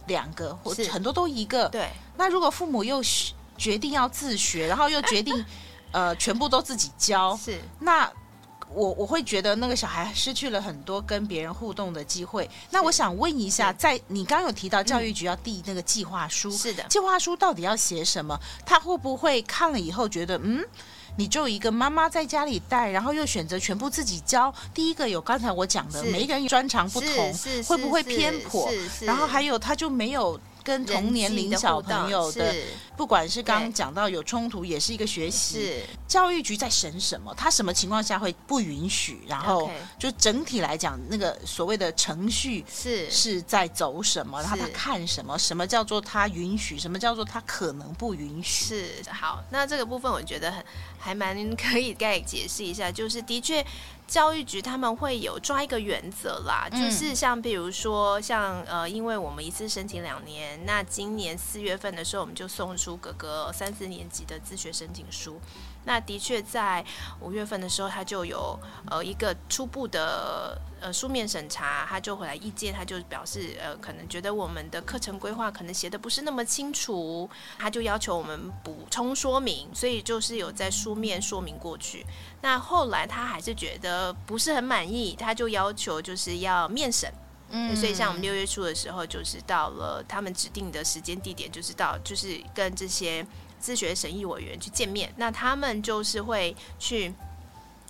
两个或很多都一个，对。那如果父母又决定要自学，然后又决定 <laughs> 呃全部都自己教，是。那我我会觉得那个小孩失去了很多跟别人互动的机会。那我想问一下，在你刚刚有提到教育局要递那个计划书，是的。计划书到底要写什么？他会不会看了以后觉得嗯？你就一个妈妈在家里带，然后又选择全部自己教。第一个有刚才我讲的，每一个人专长不同，会不会偏颇？然后还有他就没有。跟同年龄小朋友的，不管是刚刚讲到有冲突，也是一个学习。是教育局在审什么？他什么情况下会不允许？然后就整体来讲，那个所谓的程序是是在走什么？然后他看什么？什么叫做他允许？什么叫做他可能不允许？是好，那这个部分我觉得很还蛮可以再解释一下，就是的确。教育局他们会有抓一个原则啦，就是像比如说像呃，因为我们一次申请两年，那今年四月份的时候，我们就送出哥哥三四年级的自学申请书。那的确在五月份的时候，他就有呃一个初步的呃书面审查，他就回来意见，他就表示呃可能觉得我们的课程规划可能写的不是那么清楚，他就要求我们补充说明，所以就是有在书面说明过去。那后来他还是觉得不是很满意，他就要求就是要面审。嗯，所以像我们六月初的时候，就是到了他们指定的时间地点，就是到就是跟这些自学审议委员去见面。那他们就是会去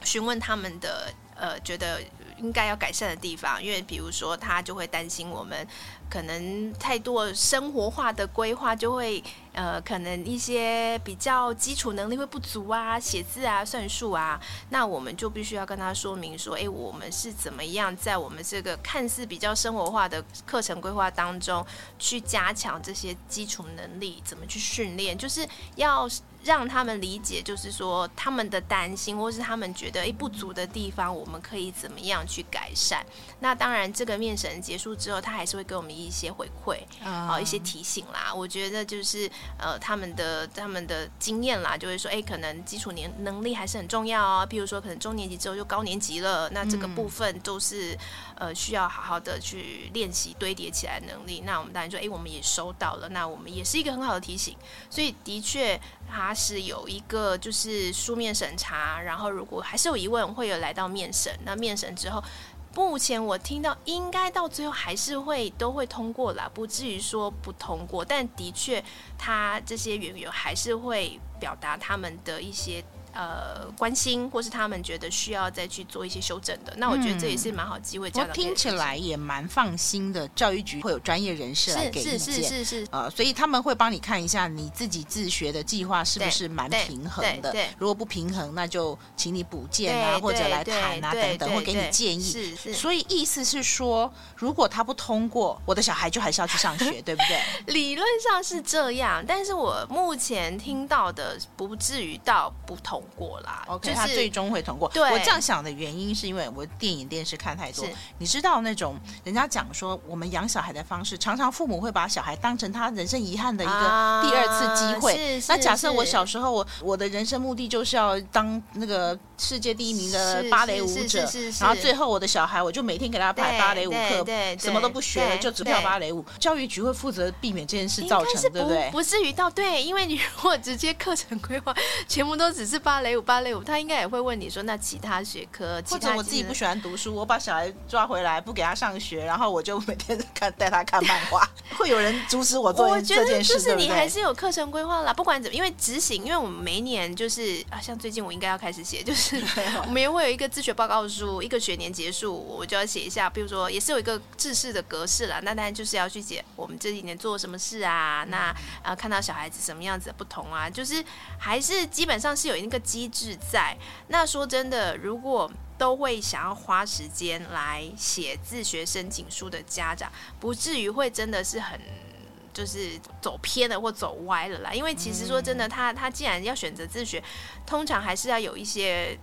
询问他们的呃，觉得应该要改善的地方，因为比如说他就会担心我们。可能太多生活化的规划，就会呃，可能一些比较基础能力会不足啊，写字啊、算术啊，那我们就必须要跟他说明说，哎，我们是怎么样在我们这个看似比较生活化的课程规划当中，去加强这些基础能力，怎么去训练，就是要让他们理解，就是说他们的担心或是他们觉得哎不足的地方，我们可以怎么样去改善。那当然，这个面审结束之后，他还是会给我们。一些回馈啊、呃，一些提醒啦，我觉得就是呃，他们的他们的经验啦，就会说，哎，可能基础年能力还是很重要啊。譬如说，可能中年级之后就高年级了，那这个部分都是呃需要好好的去练习堆叠起来能力。那我们当然说，哎，我们也收到了，那我们也是一个很好的提醒。所以的确，它是有一个就是书面审查，然后如果还是有疑问，会有来到面审。那面审之后。目前我听到应该到最后还是会都会通过啦，不至于说不通过。但的确，他这些委员还是会表达他们的一些。呃，关心或是他们觉得需要再去做一些修正的，那我觉得这也是蛮好机会。我、嗯、听起来也蛮放心的，教育局会有专业人士来给意见，是是是是，是。呃，所以他们会帮你看一下你自己自学的计划是不是蛮平衡的。对，如果不平衡，那就请你补建啊，或者来谈啊等等，会给你建议。是是。所以意思是说，如果他不通过，我的小孩就还是要去上学，<laughs> 对不对？理论上是这样，但是我目前听到的不至于到不同。过啦，OK，他最终会通过。对，我这样想的原因是因为我电影电视看太多。你知道那种人家讲说，我们养小孩的方式，常常父母会把小孩当成他人生遗憾的一个第二次机会。那假设我小时候，我我的人生目的就是要当那个世界第一名的芭蕾舞者，然后最后我的小孩，我就每天给他排芭蕾舞课，什么都不学了，就只跳芭蕾舞。教育局会负责避免这件事造成，对不对？不至于到对，因为你如果直接课程规划全部都只是芭蕾舞，芭蕾舞，他应该也会问你说，那其他学科，或者我自己不喜欢读书，我把小孩抓回来不给他上学，然后我就每天看带他看漫画，<laughs> 会有人阻止我做这件事？我觉得就是你还是有课程规划啦，不管怎么，因为执行，因为我们每一年就是啊，像最近我应该要开始写，就是 <laughs> 我们也会有一个自学报告书，一个学年结束我就要写一下，比如说也是有一个制式的格式啦，那当然就是要去写我们这几年做了什么事啊，那啊看到小孩子什么样子的不同啊，就是还是基本上是有一个机制。在那说真的，如果都会想要花时间来写自学申请书的家长，不至于会真的是很就是走偏了或走歪了啦。因为其实说真的，他他既然要选择自学，通常还是要有一些。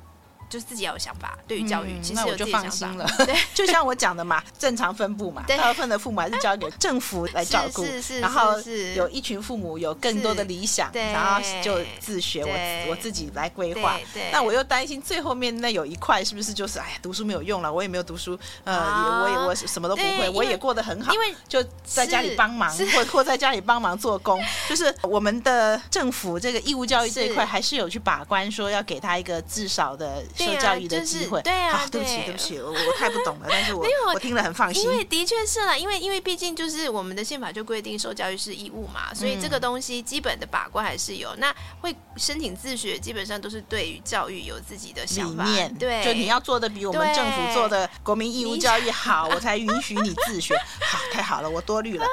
就是自己要有想法，对于教育，嗯、其实我就放心了。对，<laughs> 就像我讲的嘛，正常分布嘛，大部分的父母还是交给政府来照顾。是是，是，然后有一群父母有更多的理想，然后就自学，我我自己来规划。那我又担心最后面那有一块是不是就是哎呀，读书没有用了，我也没有读书，呃，我也我什么都不会，我也过得很好，因为就在家里帮忙，或或在家里帮忙做工。<laughs> 就是我们的政府这个义务教育这一块还是有去把关，说要给他一个至少的。受教育的机会，对啊，对不起，对不起，我我太不懂了，<laughs> 但是我我听了很放心。因为的确是啦，因为因为毕竟就是我们的宪法就规定受教育是义务嘛，所以这个东西基本的把关还是有。那会申请自学，基本上都是对于教育有自己的想法，对，就你要做的比我们政府做的国民义务教育好，我才允许你自学。<laughs> 好，太好了，我多虑了。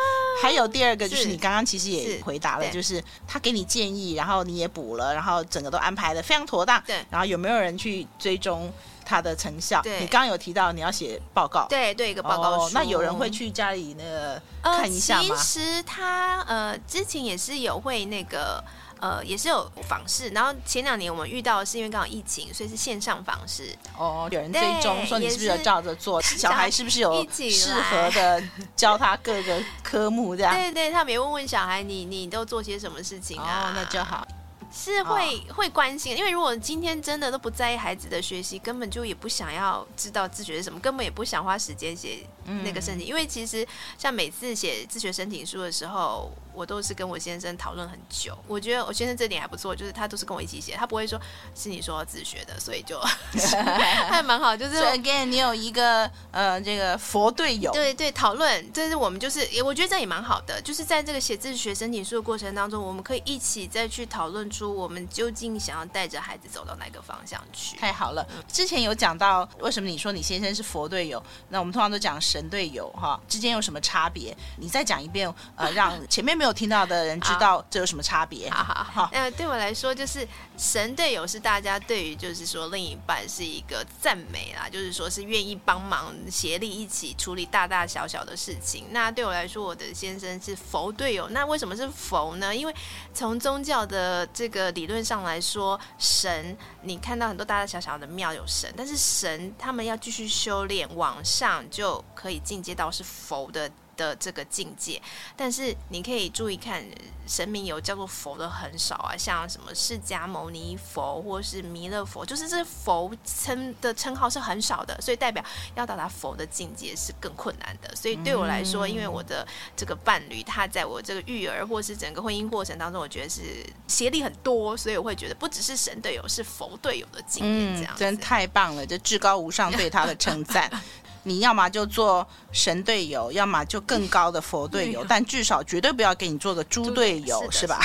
还有第二个就是你刚刚其实也回答了，就是他给你建议，然后你也补了，然后整个都安排的非常妥当。对，然后有没有人去？追踪他的成效。对，你刚刚有提到你要写报告，对对，一个报告书。哦，那有人会去家里那个看一下吗？呃，其实他呃之前也是有会那个呃也是有访视，然后前两年我们遇到的是因为刚好疫情，所以是线上访视。哦，有人追踪说你是不是有照着做？小孩是不是有适合的教他各个科目这样？对对，他们也问问小孩你你都做些什么事情啊？哦，那就好。是会、哦、会关心，因为如果今天真的都不在意孩子的学习，根本就也不想要知道自学是什么，根本也不想花时间写那个申请，嗯、因为其实像每次写自学申请书的时候，我都是跟我先生讨论很久。我觉得我先生这点还不错，就是他都是跟我一起写，他不会说是你说要自学的，所以就 <laughs> 还蛮好。就是 again，你有一个呃这个佛队友，对对，讨论，这是我们就是，我觉得这也蛮好的，就是在这个写自学申请书的过程当中，我们可以一起再去讨论出我们究竟想要带着孩子走到哪个方向去。太好了，之前有讲到为什么你说你先生是佛队友，那我们通常都讲神队友哈，之间有什么差别？你再讲一遍，呃，让前面没有听到的人知道这有什么差别。好好好，呃，对我来说，就是神队友是大家对于就是说另一半是一个赞美啦，就是说是愿意帮忙协力一起处理大大小小的事情。那对我来说，我的先生是佛队友。那为什么是佛呢？因为从宗教的这个理论上来说，神你看到很多大大小小的庙有神，但是神他们要继续修炼往上就可以进阶到是佛的。的这个境界，但是你可以注意看，神明有叫做佛的很少啊，像什么释迦牟尼佛或是弥勒佛，就是这佛称的称号是很少的，所以代表要到达佛的境界是更困难的。所以对我来说，因为我的这个伴侣他在我这个育儿或是整个婚姻过程当中，我觉得是协力很多，所以我会觉得不只是神队友，是佛队友的经验。这样、嗯、真太棒了，这至高无上对他的称赞。<laughs> 你要么就做神队友，要么就更高的佛队友，但至少绝对不要给你做个猪队友，是，是吧？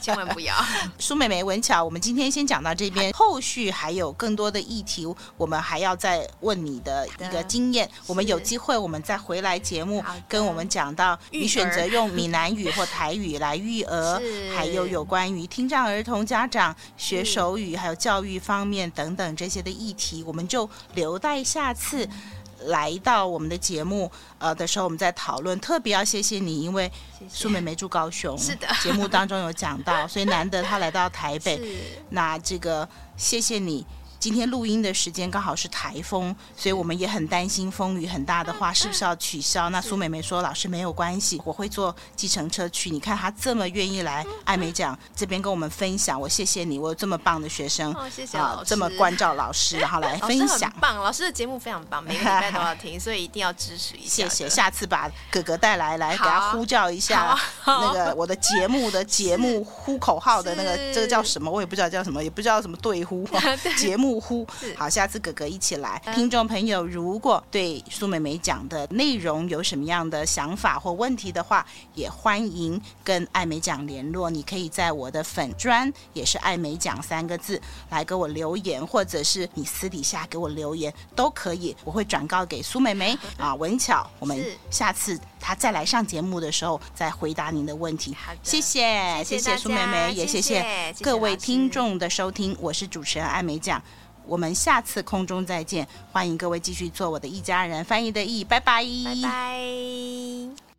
千万不要。苏美美文巧，我们今天先讲到这边，后续还有更多的议题，我们还要再问你的一个经验。我们有机会，我们再回来节目跟我们讲到你选择用闽南语或台语来育儿，还有有关于听障儿童家长学手语还有教育方面等等这些的议题，我们就留待下次。来到我们的节目呃的时候，我们在讨论。特别要谢谢你，因为苏美梅住高雄，是的，节目当中有讲到，所以难得她来到台北。<laughs> 那这个谢谢你。今天录音的时间刚好是台风，所以我们也很担心风雨很大的话是不是要取消？那苏美美说：“老师没有关系，我会坐计程车去。”你看她这么愿意来艾美奖这边跟我们分享，我谢谢你，我有这么棒的学生，哦、谢谢老师、呃，这么关照老师，<laughs> 然后来分享，棒！老师的节目非常棒，每个礼拜都要听，<laughs> 所以一定要支持一下。谢谢，下次把哥哥带来，来给他呼叫一下那个我的节目的节目呼口号的那个，<laughs> 这个叫什么？我也不知道叫什么，也不知道什么对呼节目。呼好，下次哥哥一起来。听众朋友，如果对苏美美讲的内容有什么样的想法或问题的话，也欢迎跟艾美讲联络。你可以在我的粉砖，也是艾美讲三个字，来给我留言，或者是你私底下给我留言都可以，我会转告给苏美美 <laughs> 啊。文巧，我们下次她再来上节目的时候再回答您的问题。好谢谢，谢谢苏美美，也谢谢各位听众的收听。我是主持人艾美奖。我们下次空中再见，欢迎各位继续做我的一家人，翻译的译，拜拜，拜拜。